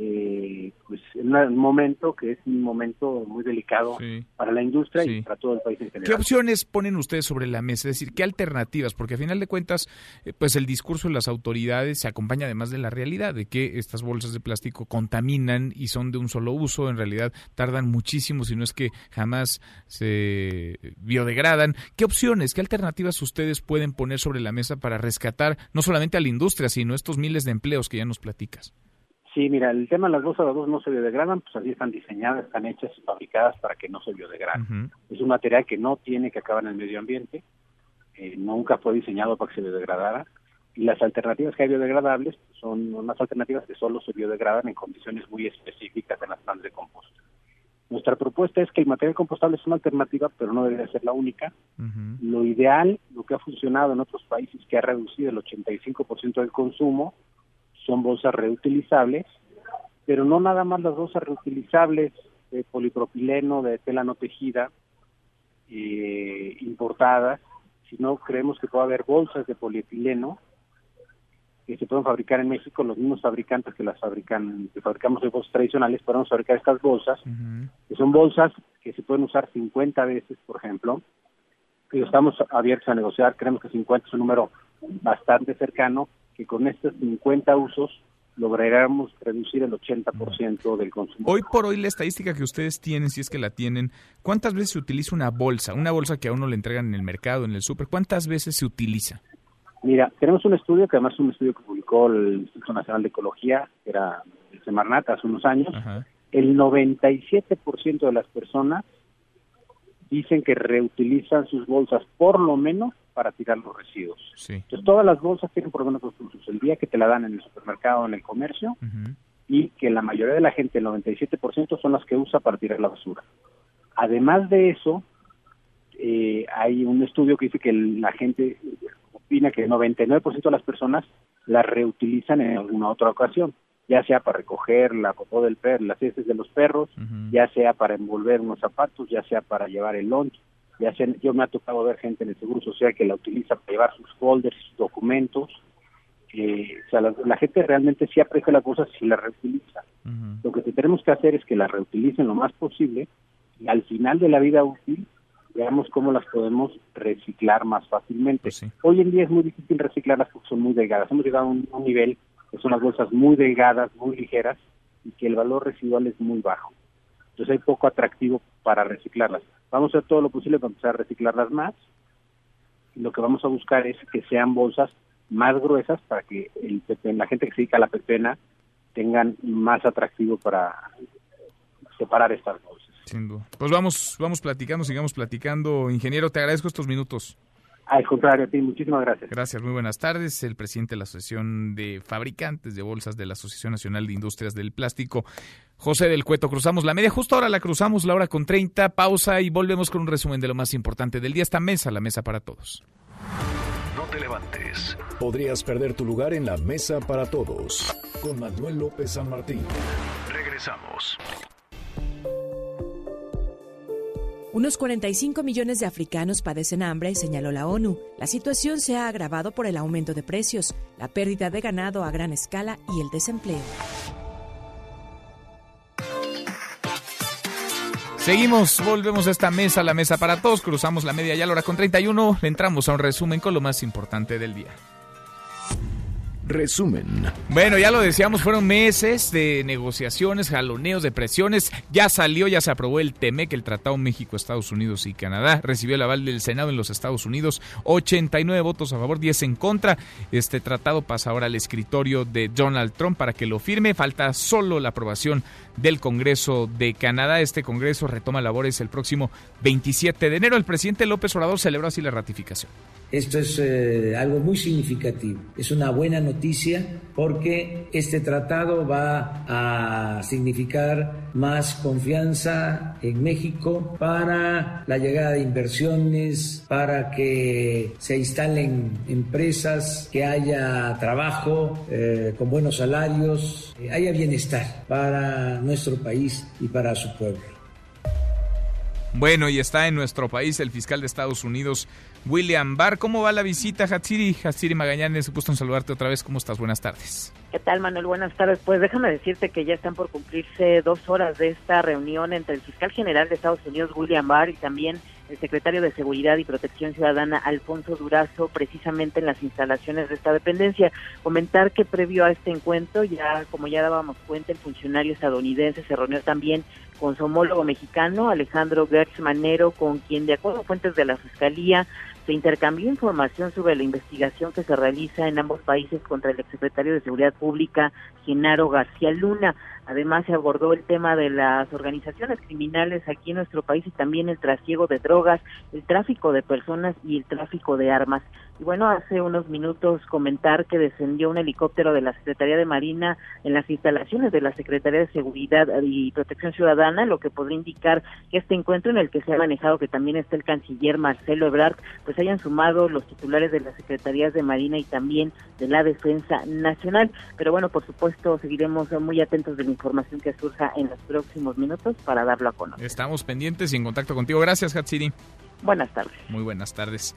eh, pues en un momento que es un momento muy delicado para la industria y para todo el país en general. ¿Qué opciones ponen ustedes sobre la mesa? Es decir, ¿qué alternativas? Porque a final de cuentas, eh, pues el discurso de las autoridades se acompaña además de la realidad, de que estas bolsas de plástico contaminan y son de un solo uso, en realidad tardan muchísimo, si no es que jamás se biodegradan. ¿Qué opciones, qué alternativas ustedes pueden poner sobre la mesa para rescatar no solamente a la industria, sino estos miles de empleos que ya nos platicas? Sí, mira, el tema de las bolsas de dos no se biodegradan, pues así están diseñadas, están hechas y fabricadas para que no se biodegraden. Es un material que no tiene que acabar en el medio ambiente, eh, nunca fue diseñado para que se biodegradara, y las alternativas que hay biodegradables son unas alternativas que solo se biodegradan en condiciones muy específicas en las plantas de compost. Nuestra propuesta es que el material compostable es una alternativa, pero no debería ser la única. Lo ideal, lo que ha funcionado en otros países, que ha reducido el 85% del consumo, son bolsas reutilizables, pero no nada más las bolsas reutilizables de polipropileno, de tela no tejida, eh, importadas, sino creemos que puede haber bolsas de polietileno que se pueden fabricar en México, los mismos fabricantes que las fabrican, que fabricamos de bolsas tradicionales, podemos fabricar estas bolsas, que son bolsas que se pueden usar 50 veces, por ejemplo, y estamos abiertos a negociar, creemos que 50 es un número bastante cercano, que con estos 50 usos lograremos reducir el 80% del consumo. Hoy por hoy la estadística que ustedes tienen, si es que la tienen, ¿cuántas veces se utiliza una bolsa? Una bolsa que a uno le entregan en el mercado, en el súper, ¿cuántas veces se utiliza? Mira, tenemos un estudio, que además es un estudio que publicó el Instituto Nacional de Ecología, que era el Semarnat hace unos años. El 97% de las personas dicen que reutilizan sus bolsas por lo menos para tirar los residuos. Entonces todas las bolsas tienen por lo menos dos usos. El día que te la dan en el supermercado, en el comercio, y que la mayoría de la gente, el 97%, son las que usa para tirar la basura. Además de eso, eh, hay un estudio que dice que la gente opina que el 99% de las personas la reutilizan en alguna otra ocasión. ya sea para recoger la popó del perro, las heces de los perros, ya sea para envolver unos zapatos, ya sea para llevar el lunch, ya sea, yo me ha tocado ver gente en el Seguro Social que la utiliza para llevar sus folders, sus documentos, eh, o sea, la, gente realmente sí aprecia las cosas si la reutiliza. Lo que tenemos que hacer es que la reutilicen lo más posible y al final de la vida útil veamos cómo las podemos reciclar más fácilmente. Pues Hoy en día es muy difícil reciclarlas porque son muy delgadas. Hemos llegado a un, nivel que son las bolsas muy delgadas, muy ligeras y que el valor residual es muy bajo. Entonces hay poco atractivo para reciclarlas. Vamos a hacer todo lo posible para empezar a reciclarlas más. lo que vamos a buscar es que sean bolsas más gruesas para que el la gente que se dedica a la pepena tengan más atractivo para separar estas bolsas. Sin duda. Pues vamos, vamos platicando, sigamos platicando. Ingeniero, te agradezco estos minutos. Al contrario, a ti, muchísimas gracias. Gracias, muy buenas tardes. El presidente de la Asociación de Fabricantes de Bolsas de la Asociación Nacional de Industrias del Plástico, José del Cueto. Cruzamos la media, justo ahora la cruzamos, la hora con 30, pausa y volvemos con un resumen de lo más importante del día. Esta mesa, la mesa para todos. No te levantes. Podrías perder tu lugar en la mesa para todos. Con Manuel López San Martín. Regresamos. Unos 45 millones de africanos padecen hambre, señaló la ONU. La situación se ha agravado por el aumento de precios, la pérdida de ganado a gran escala y el desempleo. Seguimos, volvemos a esta mesa, la mesa para todos, cruzamos la media ya la hora con 31, entramos a un resumen con lo más importante del día. Resumen. Bueno, ya lo decíamos, fueron meses de negociaciones, jaloneos, de presiones. Ya salió, ya se aprobó el TEMEC, el Tratado México, Estados Unidos y Canadá. Recibió el aval del Senado en los Estados Unidos. 89 votos a favor, 10 en contra. Este tratado pasa ahora al escritorio de Donald Trump para que lo firme. Falta solo la aprobación del Congreso de Canadá. Este Congreso retoma labores el próximo 27 de enero. El presidente López Obrador celebró así la ratificación. Esto es eh, algo muy significativo. Es una buena noticia porque este tratado va a significar más confianza en México para la llegada de inversiones, para que se instalen empresas, que haya trabajo eh, con buenos salarios, eh, haya bienestar para nuestro país y para su pueblo. Bueno, y está en nuestro país el fiscal de Estados Unidos, William Barr. ¿Cómo va la visita, Hatsiri? Hatsiri Magallanes, gusto en saludarte otra vez. ¿Cómo estás? Buenas tardes. ¿Qué tal, Manuel? Buenas tardes. Pues déjame decirte que ya están por cumplirse dos horas de esta reunión entre el fiscal general de Estados Unidos, William Barr, y también el secretario de Seguridad y Protección Ciudadana, Alfonso Durazo, precisamente en las instalaciones de esta dependencia. Comentar que previo a este encuentro, ya como ya dábamos cuenta, el funcionario estadounidense se reunió también con su homólogo mexicano, Alejandro Gertz Manero, con quien, de acuerdo a fuentes de la Fiscalía, se intercambió información sobre la investigación que se realiza en ambos países contra el exsecretario de Seguridad Pública, Genaro García Luna. Además, se abordó el tema de las organizaciones criminales aquí en nuestro país y también el trasiego de drogas, el tráfico de personas y el tráfico de armas. Y bueno, hace unos minutos comentar que descendió un helicóptero de la Secretaría de Marina en las instalaciones de la Secretaría de Seguridad y Protección Ciudadana, lo que podría indicar que este encuentro en el que se ha manejado que también está el canciller Marcelo Ebrard, pues hayan sumado los titulares de las Secretarías de Marina y también de la Defensa Nacional. Pero bueno, por supuesto, seguiremos muy atentos de la información que surja en los próximos minutos para darlo a conocer. Estamos pendientes y en contacto contigo. Gracias, Hatsiri. Buenas tardes. Muy buenas tardes.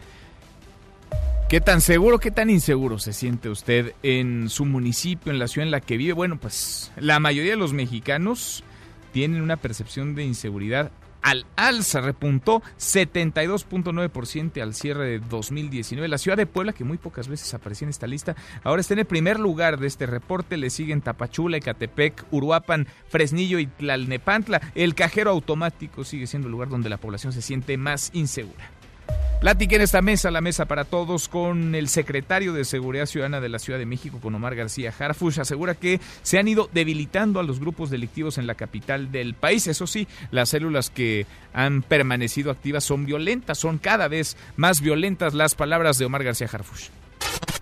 ¿Qué tan seguro, qué tan inseguro se siente usted en su municipio, en la ciudad en la que vive? Bueno, pues la mayoría de los mexicanos tienen una percepción de inseguridad al alza, repuntó 72.9% al cierre de 2019. La ciudad de Puebla, que muy pocas veces aparecía en esta lista, ahora está en el primer lugar de este reporte. Le siguen Tapachula, Ecatepec, Uruapan, Fresnillo y Tlalnepantla. El cajero automático sigue siendo el lugar donde la población se siente más insegura. Platiqué en esta mesa, la mesa para todos, con el secretario de Seguridad Ciudadana de la Ciudad de México, con Omar García Harfush. Asegura que se han ido debilitando a los grupos delictivos en la capital del país. Eso sí, las células que han permanecido activas son violentas, son cada vez más violentas. Las palabras de Omar García Harfush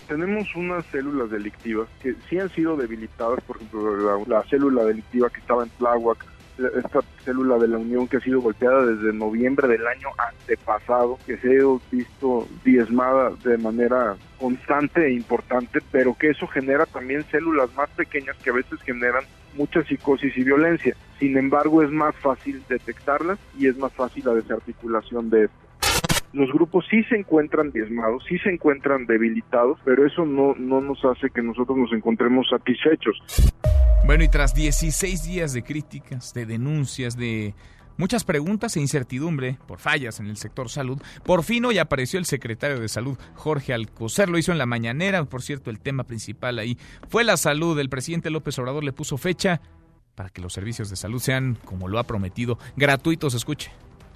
tenemos unas células delictivas que sí han sido debilitadas, por ejemplo, la, célula delictiva que estaba en Tláhuac esta célula de la Unión que ha sido golpeada desde noviembre del año antepasado, que se ha visto diezmada de manera constante e importante, pero que eso genera también células más pequeñas que a veces generan mucha psicosis y violencia. Sin embargo, es más fácil detectarlas y es más fácil la desarticulación de esto los grupos sí se encuentran diezmados, sí se encuentran debilitados, pero eso no, no nos hace que nosotros nos encontremos satisfechos. Bueno, y tras 16 días de críticas, de denuncias, de muchas preguntas e incertidumbre por fallas en el sector salud, por fin hoy apareció el secretario de Salud, Jorge Alcocer, lo hizo en la mañanera, por cierto, el tema principal ahí fue la salud, el presidente López Obrador le puso fecha para que los servicios de salud sean, como lo ha prometido, gratuitos, escuche.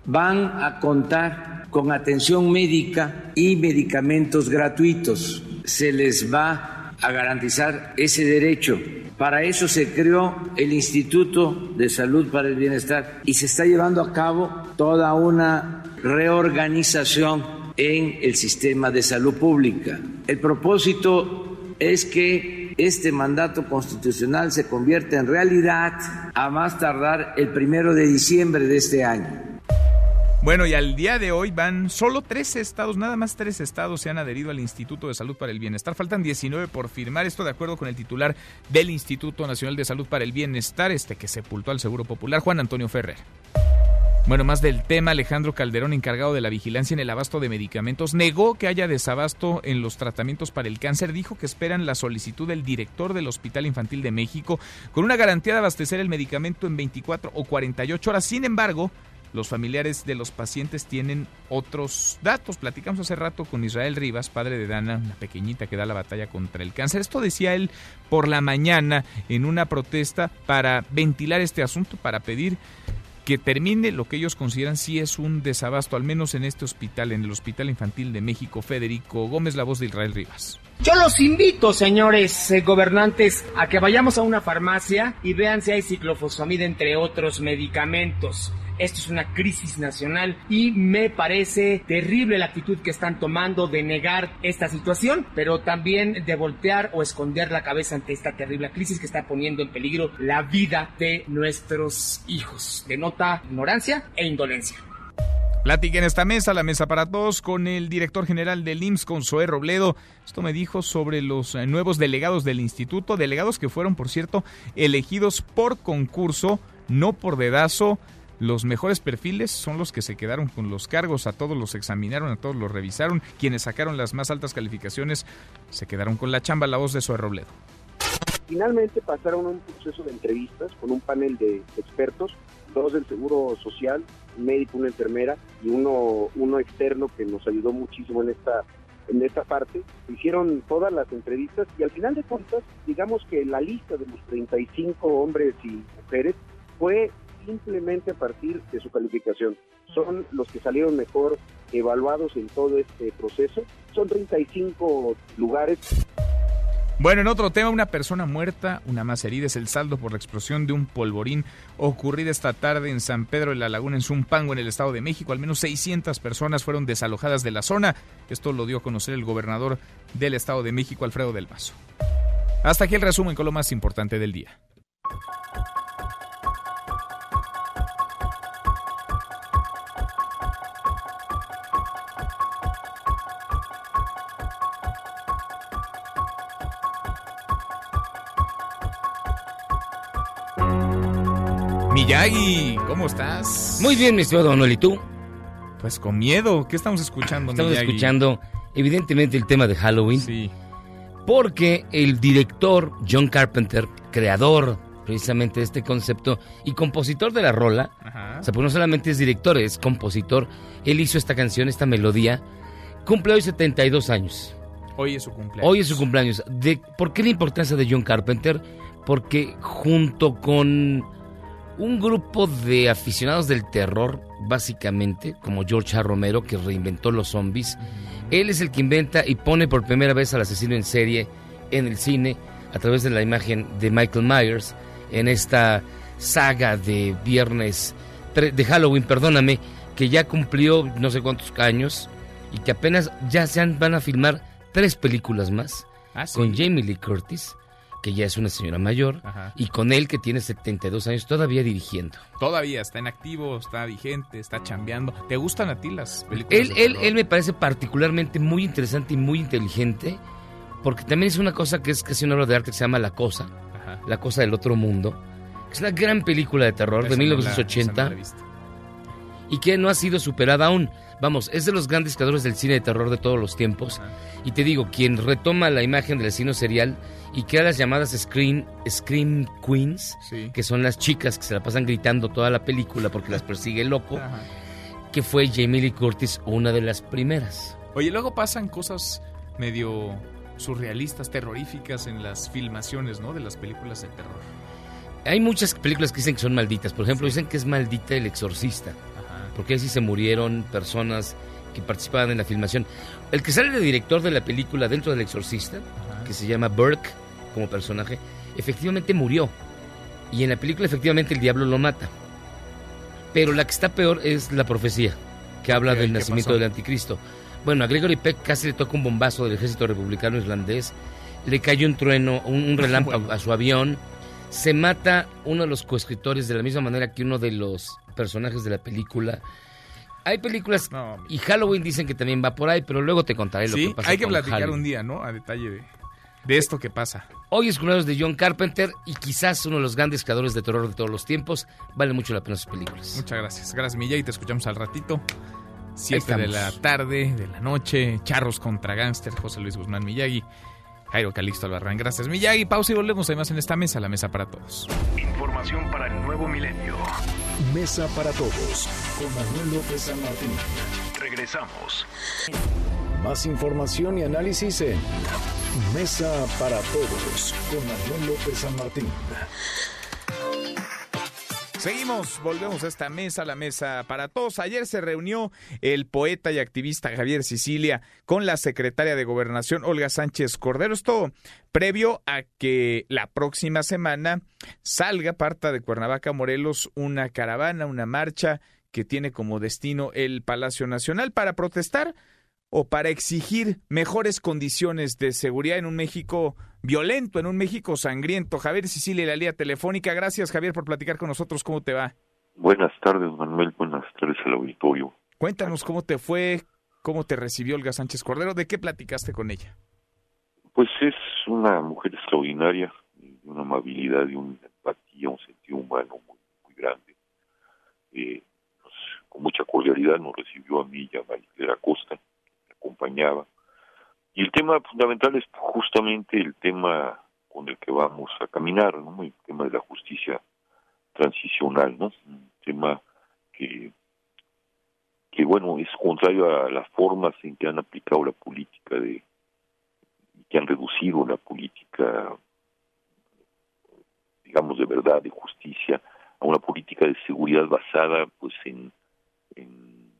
Van a contar con atención médica y medicamentos gratuitos. Se les va a garantizar ese derecho. Para eso se creó el Instituto de Salud para el Bienestar y se está llevando a cabo toda una reorganización en el sistema de salud pública. El propósito es que este mandato constitucional se convierta en realidad a más tardar el primero de diciembre de este año. Bueno, y al día de hoy van solo tres estados, nada más tres estados se han adherido al Instituto de Salud para el Bienestar. Faltan 19 por firmar esto de acuerdo con el titular del Instituto Nacional de Salud para el Bienestar, este que sepultó al Seguro Popular, Juan Antonio Ferrer. Bueno, más del tema, Alejandro Calderón, encargado de la vigilancia en el abasto de medicamentos, negó que haya desabasto en los tratamientos para el cáncer. Dijo que esperan la solicitud del director del Hospital Infantil de México con una garantía de abastecer el medicamento en 24 o 48 horas. Sin embargo, los familiares de los pacientes tienen otros datos. Platicamos hace rato con Israel Rivas, padre de Dana, una pequeñita que da la batalla contra el cáncer. Esto decía él por la mañana en una protesta para ventilar este asunto, para pedir que termine lo que ellos consideran si es un desabasto, al menos en este hospital, en el Hospital Infantil de México. Federico Gómez, la voz de Israel Rivas. Yo los invito, señores eh, gobernantes, a que vayamos a una farmacia y vean si hay ciclofosfamida entre otros medicamentos. Esto es una crisis nacional y me parece terrible la actitud que están tomando de negar esta situación, pero también de voltear o esconder la cabeza ante esta terrible crisis que está poniendo en peligro la vida de nuestros hijos. Denota ignorancia e indolencia. Platique en esta mesa, la mesa para todos, con el director general del IMSS, Consué Robledo. Esto me dijo sobre los eh, nuevos delegados del instituto, delegados que fueron, por cierto, elegidos por concurso, no por dedazo. Los mejores perfiles son los que se quedaron con los cargos, a todos los examinaron, a todos los revisaron. Quienes sacaron las más altas calificaciones se quedaron con la chamba, la voz de Zoe Robledo. Finalmente pasaron un proceso de entrevistas con un panel de expertos, dos del Seguro Social, un médico, una enfermera y uno, uno externo que nos ayudó muchísimo en esta en esta parte, hicieron todas las entrevistas y al final de cuentas, digamos que la lista de los 35 hombres y mujeres fue simplemente a partir de su calificación. Son los que salieron mejor evaluados en todo este proceso. Son 35 lugares. Bueno, en otro tema, una persona muerta, una más herida es el saldo por la explosión de un polvorín ocurrida esta tarde en San Pedro de la Laguna, en Zumpango, en el Estado de México. Al menos 600 personas fueron desalojadas de la zona. Esto lo dio a conocer el gobernador del Estado de México, Alfredo del Mazo. Hasta aquí el resumen con lo más importante del día. Miyagi, ¿cómo estás? Muy bien, mi estimado Manuel, ¿y tú? Pues con miedo. ¿Qué estamos escuchando, Estamos escuchando, evidentemente, el tema de Halloween. Sí. Porque el director John Carpenter, creador precisamente de este concepto y compositor de la rola, o sea, pues no solamente es director, es compositor, él hizo esta canción, esta melodía, cumple hoy 72 años. Hoy es su cumpleaños. Hoy es su cumpleaños. De, ¿Por qué la importancia de John Carpenter? Porque junto con un grupo de aficionados del terror, básicamente, como George A. Romero, que reinventó los zombies. Él es el que inventa y pone por primera vez al asesino en serie en el cine a través de la imagen de Michael Myers en esta saga de viernes, de Halloween, perdóname, que ya cumplió no sé cuántos años y que apenas ya se van a filmar tres películas más Ah, con Jamie Lee Curtis que ya es una señora mayor, y con él que tiene 72 años todavía dirigiendo. Todavía está en activo, está vigente, está chambeando. ¿Te gustan a ti las películas? Él, él, él me parece particularmente muy interesante y muy inteligente, porque también es una cosa que es casi una obra de arte que se llama La Cosa, La Cosa del Otro Mundo. Es una gran película de terror de 1980 y que no ha sido superada aún. Vamos, es de los grandes creadores del cine de terror de todos los tiempos. Y te digo, quien retoma la imagen del asesino serial y crea las llamadas Scream, Scream Queens, que son las chicas que se la pasan gritando toda la película porque las persigue el loco, que fue Jamie Lee Curtis una de las primeras. Oye, luego pasan cosas medio surrealistas, terroríficas en las filmaciones, ¿no? De las películas de terror. Hay muchas películas que dicen que son malditas. Por ejemplo, dicen que es maldita El Exorcista. Porque así se murieron personas que participaban en la filmación. El que sale de director de la película dentro del Exorcista, que se llama Burke como personaje, efectivamente murió. Y en la película efectivamente el diablo lo mata. Pero la que está peor es la profecía, que habla del nacimiento del anticristo. Bueno, a Gregory Peck casi le toca un bombazo del ejército republicano irlandés, le cayó un trueno, un, relámpago a su avión, se mata uno de los coescritores de la misma manera que uno de los personajes de la película. Hay películas y Halloween dicen que también va por ahí, pero luego te contaré lo que pasa. Hay que platicar un día, ¿no? A detalle de, de esto que pasa. Hoy es cumpleaños de John Carpenter y quizás uno de los grandes creadores de terror de todos los tiempos. Vale mucho la pena sus películas. Muchas gracias. Gracias, Milla, te escuchamos al ratito. 7 de la tarde, de la noche, Charros contra Gangster, José Luis Guzmán Miyagi, Jairo Calixto Albarrán. Gracias, Miyagi. Pausa y volvemos además en esta mesa, la mesa para todos. Información para el nuevo milenio. Mesa para todos, con Manuel López San Martín. Regresamos. Más información y análisis en Mesa para todos, con Manuel López San Martín. Seguimos, volvemos a esta mesa, la mesa para todos. Ayer se reunió el poeta y activista Javier Sicilia con la secretaria de Gobernación Olga Sánchez Cordero. Esto previo a que la próxima semana salga, parta de Cuernavaca, Morelos, una caravana, una marcha que tiene como destino el Palacio Nacional para protestar o para exigir mejores condiciones de seguridad en un México violento, en un México sangriento. Javier Sicilia, la línea telefónica. Gracias, Javier, por platicar con nosotros. ¿Cómo te va? Buenas tardes, Manuel. Buenas tardes al auditorio. Cuéntanos cómo te fue, cómo te recibió Olga Sánchez Cordero, ¿de qué platicaste con ella? Pues es una mujer extraordinaria, de una amabilidad, y una empatía, un sentido humano muy, muy grande. Eh, pues, con mucha cordialidad nos recibió a mí y a María Costa acompañaba. Y el tema fundamental es justamente el tema con el que vamos a caminar, ¿no? El tema de la justicia transicional, ¿no? Un tema que, que bueno, es contrario a las formas en que han aplicado la política de, que han reducido la política, digamos, de verdad, de justicia, a una política de seguridad basada, pues, en, en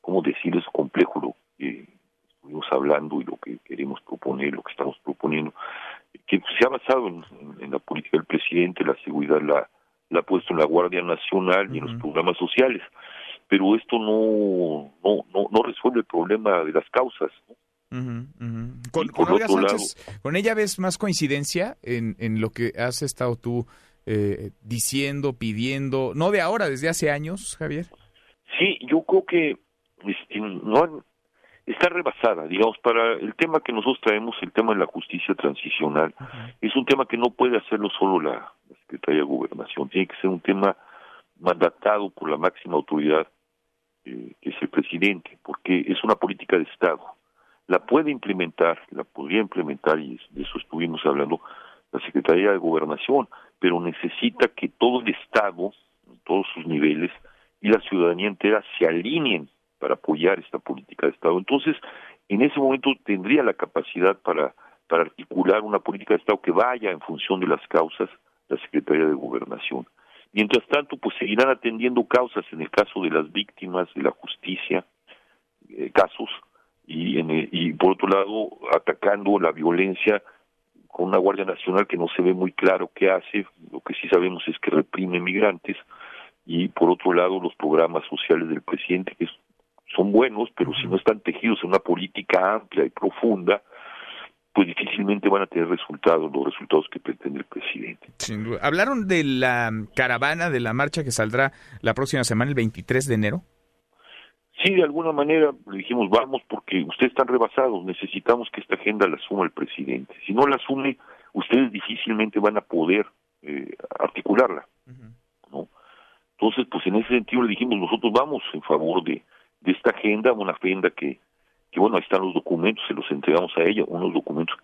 ¿cómo decirlo? Es complejo lo que estuvimos hablando y lo que queremos proponer, lo que estamos proponiendo, que se ha basado en, la política del presidente, la seguridad la, la ha puesto en la Guardia Nacional y en los programas sociales, pero esto no, no, no, resuelve el problema de las causas. Con, con, ella ves más coincidencia en, en lo que has estado tú eh, diciendo, pidiendo, no de ahora, desde hace años, Javier. Sí, yo creo que este, no está rebasada, digamos, para el tema que nosotros traemos, el tema de la justicia transicional, es un tema que no puede hacerlo solo la, Secretaría de Gobernación, tiene que ser un tema mandatado por la máxima autoridad, eh, que es el presidente, porque es una política de Estado. La puede implementar, la podría implementar, y de eso estuvimos hablando, la Secretaría de Gobernación, pero necesita que todo el Estado, en todos sus niveles, y la ciudadanía entera se alineen para apoyar esta política de Estado. Entonces, en ese momento tendría la capacidad para, para articular una política de Estado que vaya en función de las causas la Secretaría de Gobernación. Mientras tanto, pues seguirán atendiendo causas en el caso de las víctimas, de la justicia, eh, casos, y, en y por otro lado, atacando la violencia con una Guardia Nacional que no se ve muy claro qué hace, lo que sí sabemos es que reprime migrantes, y por otro lado los programas sociales del presidente, que son buenos, pero si no están tejidos en una política amplia y profunda, pues difícilmente van a tener resultados, los resultados que pretende el presidente. ¿Hablaron de la caravana, de la marcha que saldrá la próxima semana, el 23 de enero? Sí, de alguna manera le dijimos, vamos, porque ustedes están rebasados, necesitamos que esta agenda la asuma el presidente. Si no la asume, ustedes difícilmente van a poder eh, articularla. ¿no? Entonces, pues en ese sentido le dijimos, nosotros vamos en favor de, de esta agenda, una agenda que, que, bueno, ahí están los documentos, se los entregamos a ella, unos documentos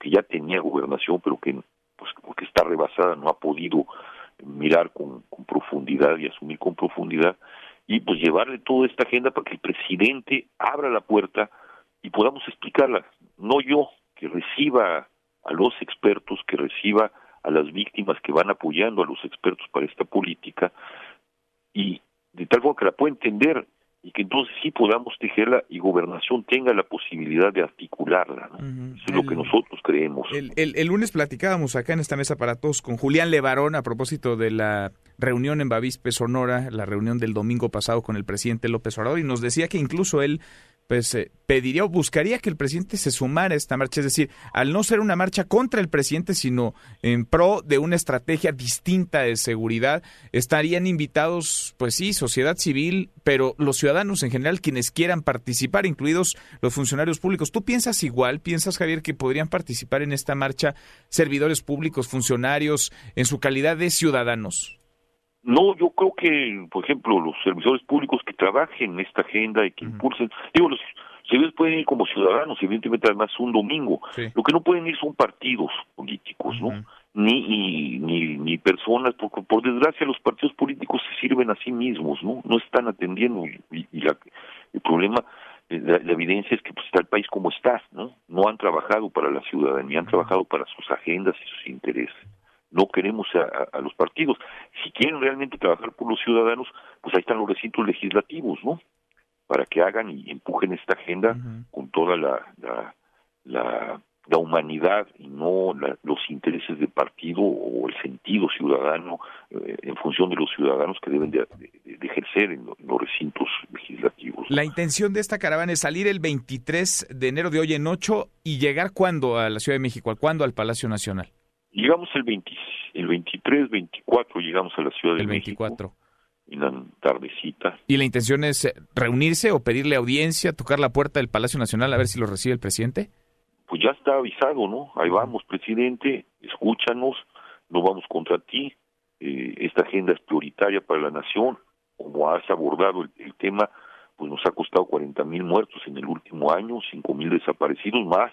que ya tenía gobernación, pero que, pues, porque está rebasada, no ha podido mirar con, con profundidad y asumir con profundidad y pues llevarle toda esta agenda para que el presidente abra la puerta y podamos explicarla. No yo, que reciba a los expertos, que reciba a las víctimas que van apoyando a los expertos para esta política y de tal forma que la pueda entender y que entonces sí podamos tejerla y gobernación tenga la posibilidad de articularla. Eso es lo que nosotros creemos. El, el, lunes platicábamos acá en esta mesa para todos con Julián Levarón a propósito de la reunión en Bavispe, Sonora, la reunión del domingo pasado con el presidente López Obrador, y nos decía que incluso él pues eh, pediría o buscaría que el presidente se sumara a esta marcha, es decir, al no ser una marcha contra el presidente, sino en pro de una estrategia distinta de seguridad, estarían invitados, pues sí, sociedad civil, pero los ciudadanos en general, quienes quieran participar, incluidos los funcionarios públicos. ¿Tú piensas igual? ¿Piensas, Javier, que podrían participar en esta marcha servidores públicos, funcionarios, en su calidad de ciudadanos? No, yo creo que, por ejemplo, los servidores públicos que trabajen en esta agenda y que impulsen, digo, los servidores pueden ir como ciudadanos, evidentemente además un domingo. Lo que no pueden ir son partidos políticos, ¿no? Ni, ni, ni, personas, porque por desgracia los partidos políticos se sirven a sí mismos, ¿no? No están atendiendo y, el problema, la, la, evidencia es que pues, está el país como está, ¿no? No han trabajado para la ciudadanía, han trabajado para sus agendas y sus intereses no queremos a, los partidos. Si quieren realmente trabajar por los ciudadanos, pues ahí están los recintos legislativos, ¿no? Para que hagan y empujen esta agenda con toda la, la, la, humanidad y no los intereses de partido o el sentido ciudadano eh, en función de los ciudadanos que deben de, ejercer en, los recintos legislativos. La intención de esta caravana es salir el 23 de enero de hoy en 8 y llegar cuándo a la Ciudad de México, cuándo al Palacio Nacional. Llegamos el, 20, el 23, 24, llegamos a la Ciudad de el 24. En la tardecita. ¿Y la intención es eh, reunirse o pedirle audiencia, tocar la puerta del Palacio Nacional a ver si lo recibe el presidente? Pues ya está avisado, ¿no? Ahí vamos, presidente, escúchanos, no vamos contra ti. Eh, esta agenda es prioritaria para la nación. Como has abordado el, el tema, pues nos ha costado 40 mil muertos en el último año, 5 mil desaparecidos más.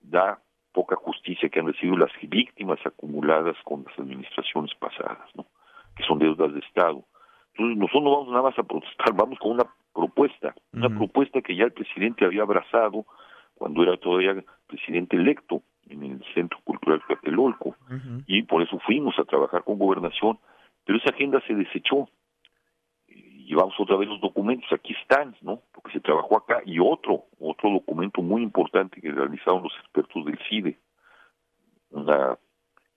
Da poca justicia que han recibido las víctimas acumuladas con las administraciones pasadas, ¿no? que son deudas de Estado. Entonces nosotros no vamos nada más a protestar, vamos con una propuesta, una propuesta que ya el presidente había abrazado cuando era todavía presidente electo en el Centro Cultural Capelolco, y por eso fuimos a trabajar con gobernación, pero esa agenda se desechó, llevamos otra vez los documentos, aquí están, ¿no? Porque se trabajó acá, y otro, otro documento muy importante que realizaron los expertos del CIDE, un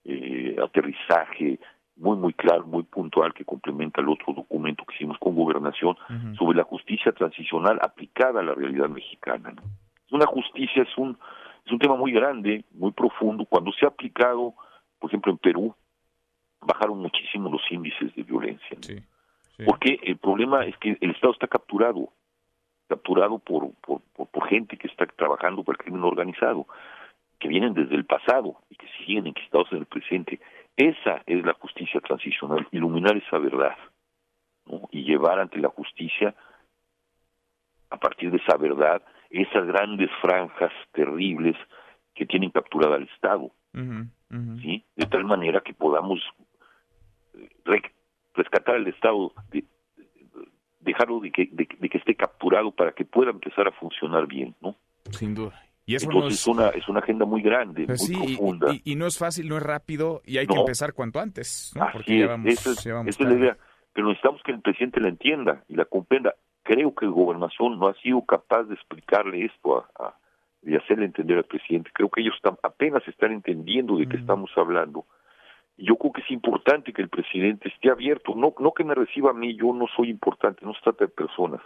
eh, aterrizaje muy, muy claro, muy puntual que complementa el otro documento que hicimos con gobernación sobre la justicia transicional aplicada a la realidad mexicana. ¿no? Una justicia, es un, es un tema muy grande, muy profundo. Cuando se ha aplicado, por ejemplo, en Perú, bajaron muchísimo los índices de violencia. ¿no? Porque el problema es que el Estado está capturado, capturado por, por, por, gente que está trabajando para el crimen organizado, que vienen desde el pasado y que siguen enquistados en el presente. Esa es la justicia transicional, iluminar esa verdad y llevar ante la justicia, a partir de esa verdad, esas grandes franjas terribles que tienen capturada al Estado. ¿sí? De tal manera que podamos eh, rescatar al Estado, de, dejarlo de que, de, que esté capturado para que pueda empezar a funcionar bien, ¿no? Sin duda. Y eso Entonces es, una, es una agenda muy grande, pues muy profunda. Y, no es fácil, no es rápido y hay que empezar cuanto antes, ¿no? Porque esa es, la idea. Pero necesitamos que el presidente la entienda y la comprenda. Creo que el gobernación no ha sido capaz de explicarle esto a, y hacerle entender al presidente. Creo que ellos están, apenas están entendiendo de qué estamos hablando yo creo que es importante que el presidente esté abierto, no, no que me reciba a mí, yo no soy importante, no se trata de personas,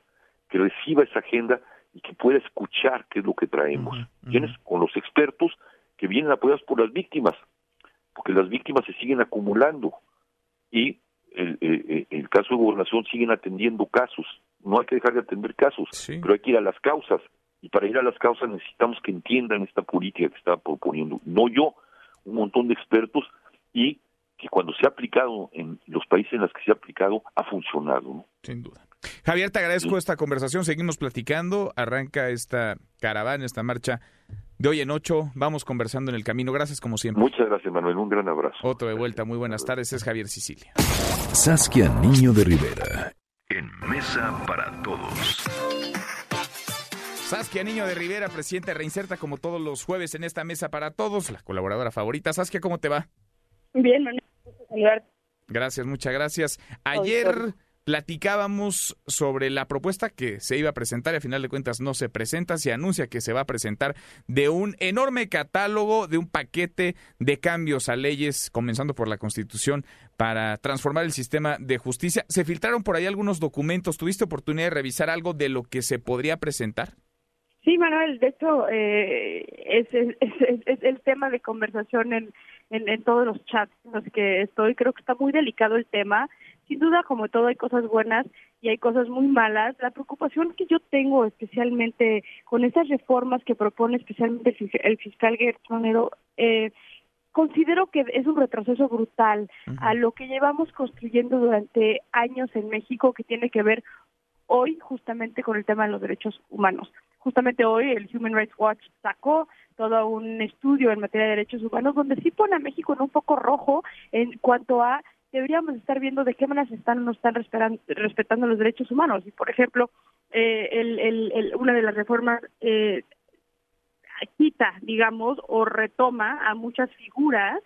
que reciba esa agenda y que pueda escuchar qué es lo que traemos. Tienes con los expertos que vienen apoyados por las víctimas, porque las víctimas se siguen acumulando y el, el, el caso de gobernación siguen atendiendo casos. No hay que dejar de atender casos, pero hay que ir a las causas. Y para ir a las causas necesitamos que entiendan esta política que está proponiendo. No yo, un montón de expertos y que cuando se ha aplicado en los países en los que se ha aplicado ha funcionado. ¿no? Sin duda. Javier, te agradezco esta conversación. Seguimos platicando. Arranca esta caravana, esta marcha de hoy en ocho. Vamos conversando en el camino. Gracias como siempre. Muchas gracias, Manuel. Un gran abrazo. Otro de vuelta. Muy buenas tardes. Es Javier Sicilia. Saskia Niño de Rivera. En Mesa para Todos. Saskia Niño de Rivera, presidente Reinserta, como todos los jueves en esta mesa para todos, la colaboradora favorita. Saskia, ¿cómo te va? Bien, Manuel. Gracias, muchas gracias. Ayer platicábamos sobre la propuesta que se iba a presentar y a final de cuentas no se presenta, se anuncia que se va a presentar de un enorme catálogo, de un paquete de cambios a leyes, comenzando por la Constitución, para transformar el sistema de justicia. ¿Se filtraron por ahí algunos documentos? ¿Tuviste oportunidad de revisar algo de lo que se podría presentar? Sí, Manuel, de hecho eh, es, es, el tema de conversación en, en, en, todos los chats en los que estoy. Creo que está muy delicado el tema sin duda, como todo, hay cosas buenas y hay cosas muy malas. La preocupación que yo tengo especialmente con esas reformas que propone especialmente el fiscal Gertz eh, considero que es un retroceso brutal a lo que llevamos construyendo durante años en México que tiene que ver hoy justamente con el tema de los derechos humanos. Justamente hoy el Human Rights Watch sacó todo un estudio en materia de derechos humanos donde sí pone a México en un foco rojo en cuanto a deberíamos estar viendo de qué manera se están o no están respetando los derechos humanos. Y, por ejemplo, eh, el, el, una de las reformas eh, quita, digamos, o retoma a muchas figuras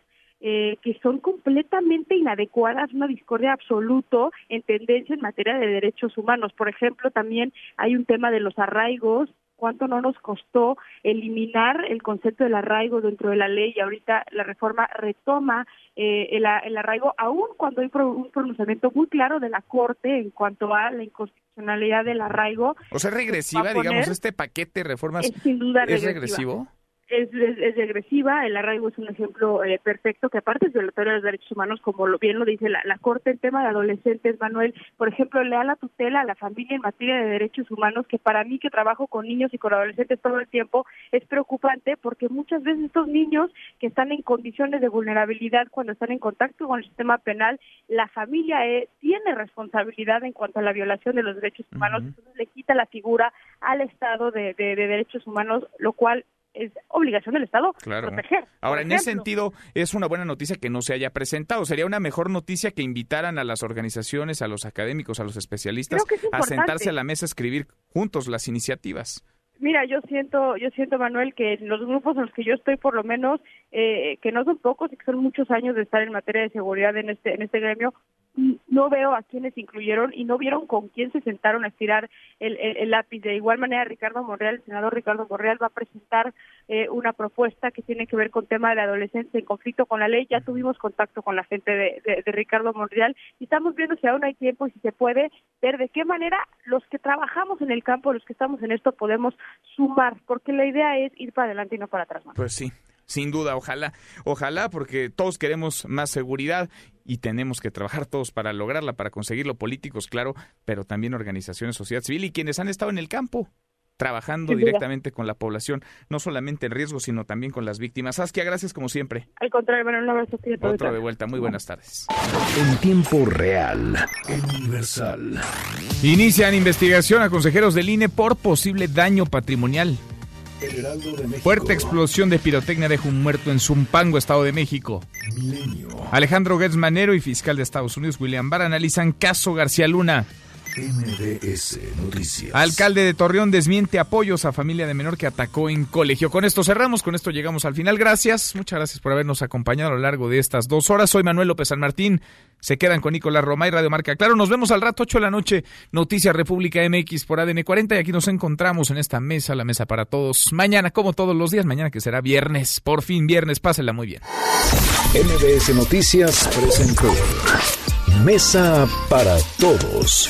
eh, que son completamente inadecuadas, una discordia absoluto en tendencia en materia de derechos humanos. Por ejemplo, también hay un tema de los arraigos cuánto no nos costó eliminar el concepto del arraigo dentro de la ley y ahorita la reforma retoma eh, el, arraigo, aún cuando hay un pronunciamiento muy claro de la Corte en cuanto a la inconstitucionalidad del arraigo. O sea, regresiva, digamos, este paquete de reformas es, sin duda ¿es regresivo es, es, regresiva, el arraigo es un ejemplo eh, perfecto que aparte es violatorio de los derechos humanos, como lo, bien lo dice la, la Corte, el tema de adolescentes, Manuel, por ejemplo, le da la tutela a la familia en materia de derechos humanos, que para mí que trabajo con niños y con adolescentes todo el tiempo, es preocupante porque muchas veces estos niños que están en condiciones de vulnerabilidad cuando están en contacto con el sistema penal, la familia eh, tiene responsabilidad en cuanto a la violación de los derechos humanos, entonces le quita la figura al Estado de, de derechos humanos, lo cual es obligación del Estado proteger. Ahora, en ese sentido, es una buena noticia que no se haya presentado. Sería una mejor noticia que invitaran a las organizaciones, a los académicos, a los especialistas a sentarse a la mesa a escribir juntos las iniciativas. Mira, yo siento, yo siento, Manuel, que los grupos en los que yo estoy, por lo menos, eh, que no son pocos y que son muchos años de estar en materia de seguridad en este, en este gremio, no veo a quienes incluyeron y no vieron con quién se sentaron a estirar el, lápiz. De igual manera, Ricardo Monreal, el senador Ricardo Monreal, va a presentar eh, una propuesta que tiene que ver con tema de adolescencia en conflicto con la ley. Ya tuvimos contacto con la gente de, de, Ricardo Monreal y estamos viendo si aún hay tiempo y si se puede ver de qué manera los que trabajamos en el campo, los que estamos en esto, podemos sumar, porque la idea es ir para adelante y no para atrás. Pues sí, sin duda, ojalá, ojalá, porque todos queremos más seguridad y tenemos que trabajar todos para lograrla, para conseguirlo, políticos, claro, pero también organizaciones, sociedad civil y quienes han estado en el campo trabajando directamente con la población, no solamente en riesgo, sino también con las víctimas. Saskia, gracias como siempre. Al contrario, bueno, un abrazo. Otro de vuelta, muy buenas tardes. En tiempo real, universal. Inician investigación a consejeros del INE por posible daño patrimonial. Fuerte explosión de pirotecnia deja un muerto en Zumpango, Estado de México. Alejandro Gertz Manero y fiscal de Estados Unidos William Barr analizan caso García Luna. MBS Noticias. Alcalde de Torreón desmiente apoyos a familia de menor que atacó en colegio. Con esto cerramos, con esto llegamos al final. Gracias, muchas gracias por habernos acompañado a lo largo de estas dos horas. Soy Manuel López San Martín. Se quedan con Nicolás Roma y Radio Marca. Claro, nos vemos al rato, 8 de la noche. Noticias República MX por ADN 40 y aquí nos encontramos en esta mesa, la mesa para todos. Mañana, como todos los días, mañana que será viernes. Por fin viernes, pásenla muy bien. MBS Noticias presentó Mesa para Todos.